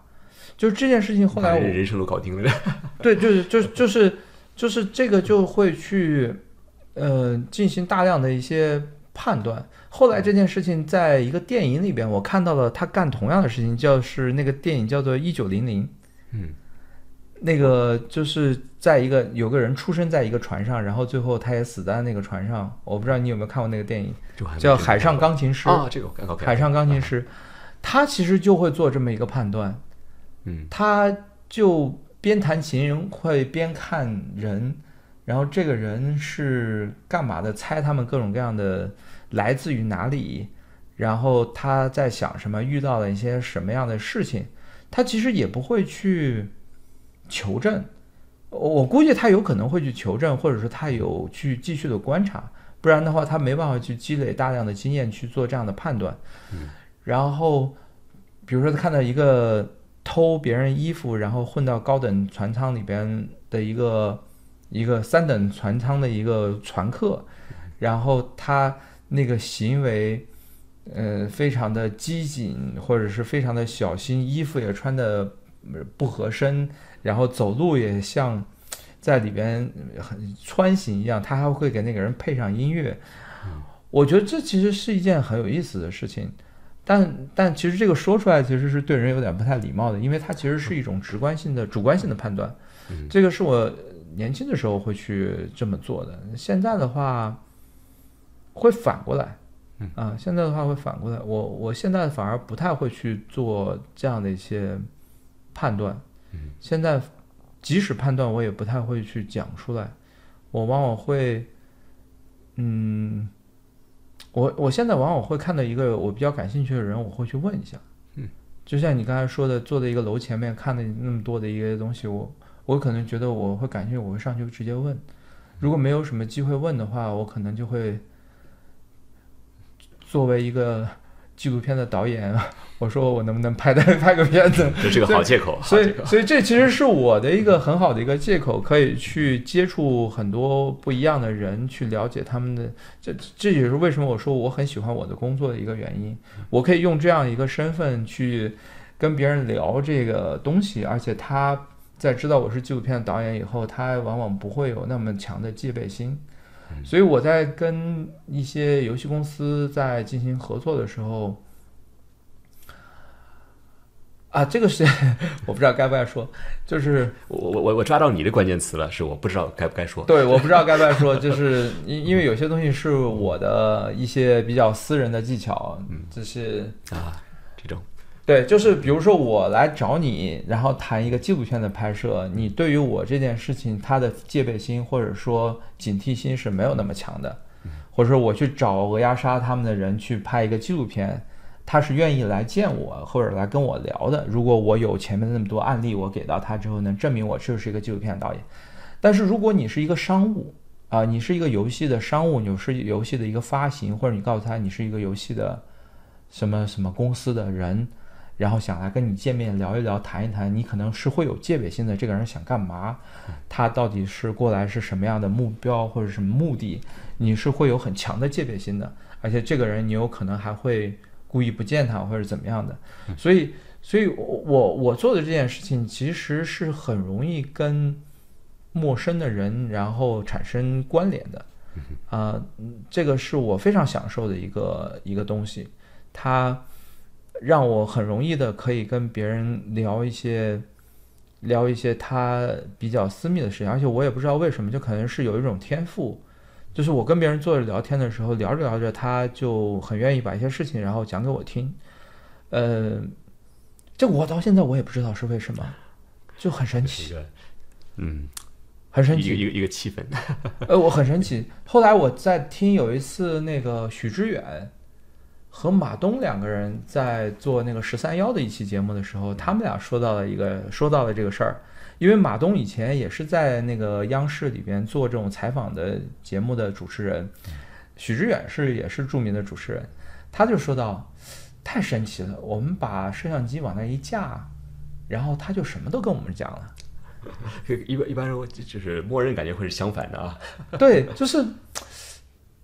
就是这件事情后来我人生都搞定了。<laughs> 对，就是就就是就是这个就会去呃进行大量的一些判断。后来这件事情在一个电影里边，我看到了他干同样的事情，就是那个电影叫做《一九零零》。嗯，那个就是在一个有个人出生在一个船上，然后最后他也死在那个船上。我不知道你有没有看过那个电影，叫《海上钢琴师》。啊，这个我看过。海上钢琴师，他其实就会做这么一个判断，嗯他就边弹琴会边看人，然后这个人是干嘛的，猜他们各种各样的来自于哪里，然后他在想什么，遇到了一些什么样的事情，他其实也不会去求证。我我估计他有可能会去求证，或者说他有去继续的观察，不然的话他没办法去积累大量的经验去做这样的判断。然后，比如说他看到一个偷别人衣服，然后混到高等船舱里边的一个一个三等船舱的一个船客，然后他那个行为，呃，非常的机警，或者是非常的小心，衣服也穿的不合身，然后走路也像在里边很穿行一样，他还会给那个人配上音乐。我觉得这其实是一件很有意思的事情。但但其实这个说出来其实是对人有点不太礼貌的，因为它其实是一种直观性的、主观性的判断。这个是我年轻的时候会去这么做的，现在的话会反过来。啊，现在的话会反过来，我我现在反而不太会去做这样的一些判断。现在即使判断，我也不太会去讲出来，我往往会，嗯。我我现在往往会看到一个我比较感兴趣的人，我会去问一下。嗯，就像你刚才说的，坐在一个楼前面看的那么多的一些东西，我我可能觉得我会感兴趣，我会上去直接问。如果没有什么机会问的话，我可能就会作为一个纪录片的导演，<laughs> 我说我能不能拍的 <laughs> 拍个片子？<laughs> 这是个好借口，所以。所以这其实是我的一个很好的一个借口，可以去接触很多不一样的人，去了解他们的。这这也是为什么我说我很喜欢我的工作的一个原因。我可以用这样一个身份去跟别人聊这个东西，而且他在知道我是纪录片的导演以后，他往往不会有那么强的戒备心。所以我在跟一些游戏公司在进行合作的时候，啊，这个是我不知道该不该说，就是我我我我抓到你的关键词了，是我不知道该不该说。对，我不知道该不该说，就是因因为有些东西是我的一些比较私人的技巧，嗯。就是啊，这种对，就是比如说我来找你，然后谈一个纪录片的拍摄，你对于我这件事情，他的戒备心或者说警惕心是没有那么强的，或者说我去找鹅鸭杀他们的人去拍一个纪录片，他是愿意来见我或者来跟我聊的。如果我有前面那么多案例，我给到他之后，能证明我就是一个纪录片导演。但是如果你是一个商务啊、你是一个游戏的商务，你是游戏的一个发行，或者你告诉他你是一个游戏的什么什么公司的人，然后想来跟你见面聊一聊、谈一谈，你可能是会有戒备心的。这个人想干嘛？他到底是过来是什么样的目标或者什么目的？你是会有很强的戒备心的，而且这个人你有可能还会故意不见他或者怎么样的。所以，所以我我我做的这件事情其实是很容易跟陌生的人然后产生关联的。啊、嗯这个是我非常享受的一个一个东西，它让我很容易的可以跟别人聊一些聊一些他比较私密的事情，而且我也不知道为什么，就可能是有一种天赋，就是我跟别人坐着聊天的时候，聊着聊着他就很愿意把一些事情然后讲给我听，呃，这我到现在我也不知道是为什么，就很神奇，嗯，很神奇一个。一个一个气氛。<laughs> 呃，我很神奇。后来我在听有一次那个许知远和马东两个人在做那个十三幺的一期节目的时候，他们俩说到了一个说到了这个事儿。因为马东以前也是在那个央视里边做这种采访的节目的主持人，许知远是也是著名的主持人，他就说到，太神奇了，我们把摄像机往那一架，然后他就什么都跟我们讲了。<laughs> 一般一般人就是默认感觉会是相反的啊。<laughs> 对，就是，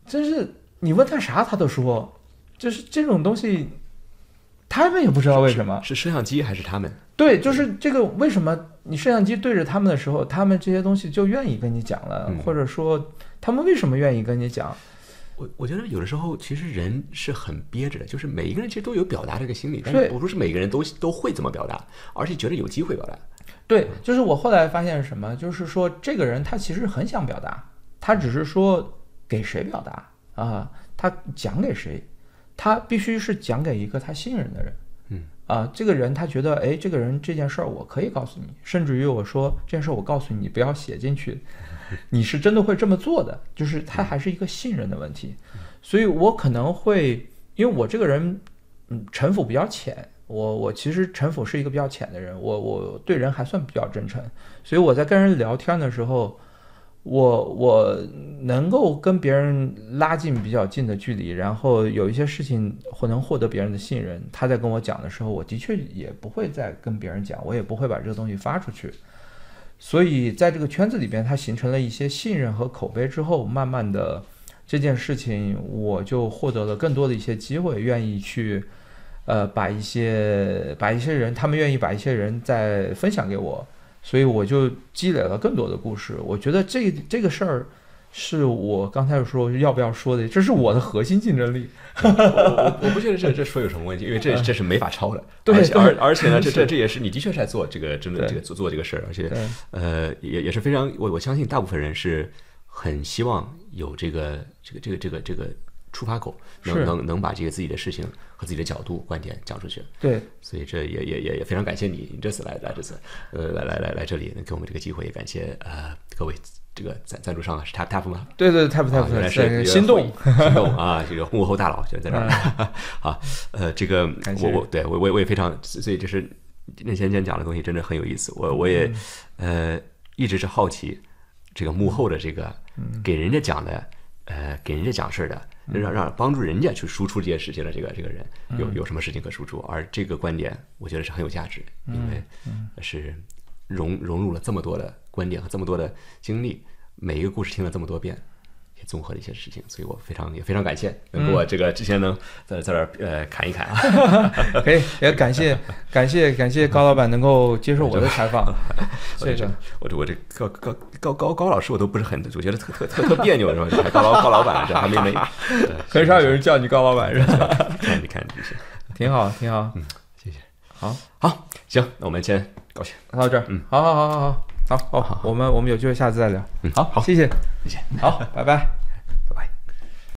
真是你问他啥他都说，就是这种东西，他们也不知道为什么。是摄像机还是他们？对，就是这个为什么你摄像机对着他们的时候，他们这些东西就愿意跟你讲了，嗯或者说他们为什么愿意跟你讲？我我觉得有的时候其实人是很憋着的，就是每一个人其实都有表达这个心理，但不是每个人都都会这么表达，而且觉得有机会表达。对，就是我后来发现是什么，就是说这个人他其实很想表达，他只是说给谁表达啊，他讲给谁，他必须是讲给一个他信任的人。嗯啊，这个人他觉得，哎，这个人这件事儿我可以告诉你，甚至于我说这件事儿我告诉你，你不要写进去，<laughs> 你是真的会这么做的，就是他还是一个信任的问题，所以我可能会，因为我这个人，嗯，城府比较浅，我我其实城府是一个比较浅的人，我我对人还算比较真诚，所以我在跟人聊天的时候，我我能够跟别人拉近比较近的距离，然后有一些事情或能获得别人的信任，他在跟我讲的时候，我的确也不会再跟别人讲，我也不会把这个东西发出去。所以在这个圈子里边，它形成了一些信任和口碑之后，慢慢的这件事情我就获得了更多的一些机会，愿意去呃把一些把一些人，他们愿意把一些人再分享给我，所以我就积累了更多的故事。我觉得这这个事儿是我刚才说要不要说的，这是我的核心竞争力。我我我不觉得这这说有什么问题，因为这这是没法抄的。<laughs> 对而且而而且呢，这这这也是你的确是在做这个真的这个做做这个事儿，而且呃也也是非常我我相信大部分人是很希望有这个这个这个这个这个出发口，能能能把这个自己的事情和自己的角度观点讲出去。对，所以这也也也也非常感谢你，你这次来来这次，呃，来来来来这里能，给我们这个机会，也感谢呃各位这个赞赞助商啊，是 Tap Tap 吗？对对，tap 啊 tap，原来是对心动，心动啊！这个幕后大佬就在这儿 <laughs> 啊，呃，这个我我对我我我也非常，所以就是那先前讲的东西真的很有意思，我我也嗯呃一直是好奇这个幕后的这个嗯给人家讲的。呃，给人家讲事儿的，让让帮助人家去输出这些事情的这个这个人，嗯有有什么事情可输出？而这个观点，我觉得是很有价值，因为嗯是融融入了这么多的观点和这么多的经历，每一个故事听了这么多遍，也综合了一些事情，所以我非常也非常感谢能给我这个之前能在在这儿呃侃一侃啊，<laughs> 可以，也感谢感谢感谢高老板能够接受我的采访，这 <laughs> 个我这我这高高高高高老师我都不是很，我觉得特特特特别扭是吧？高老高老板这还没没，<laughs> 很少有人叫你高老板是吧？看你看这些，挺好挺好，嗯谢谢，好，好，行，那我们先高兴，到这儿，嗯，好好好好好好好，我们我们有机会下次再聊，嗯好，好谢谢，谢谢。好，拜拜。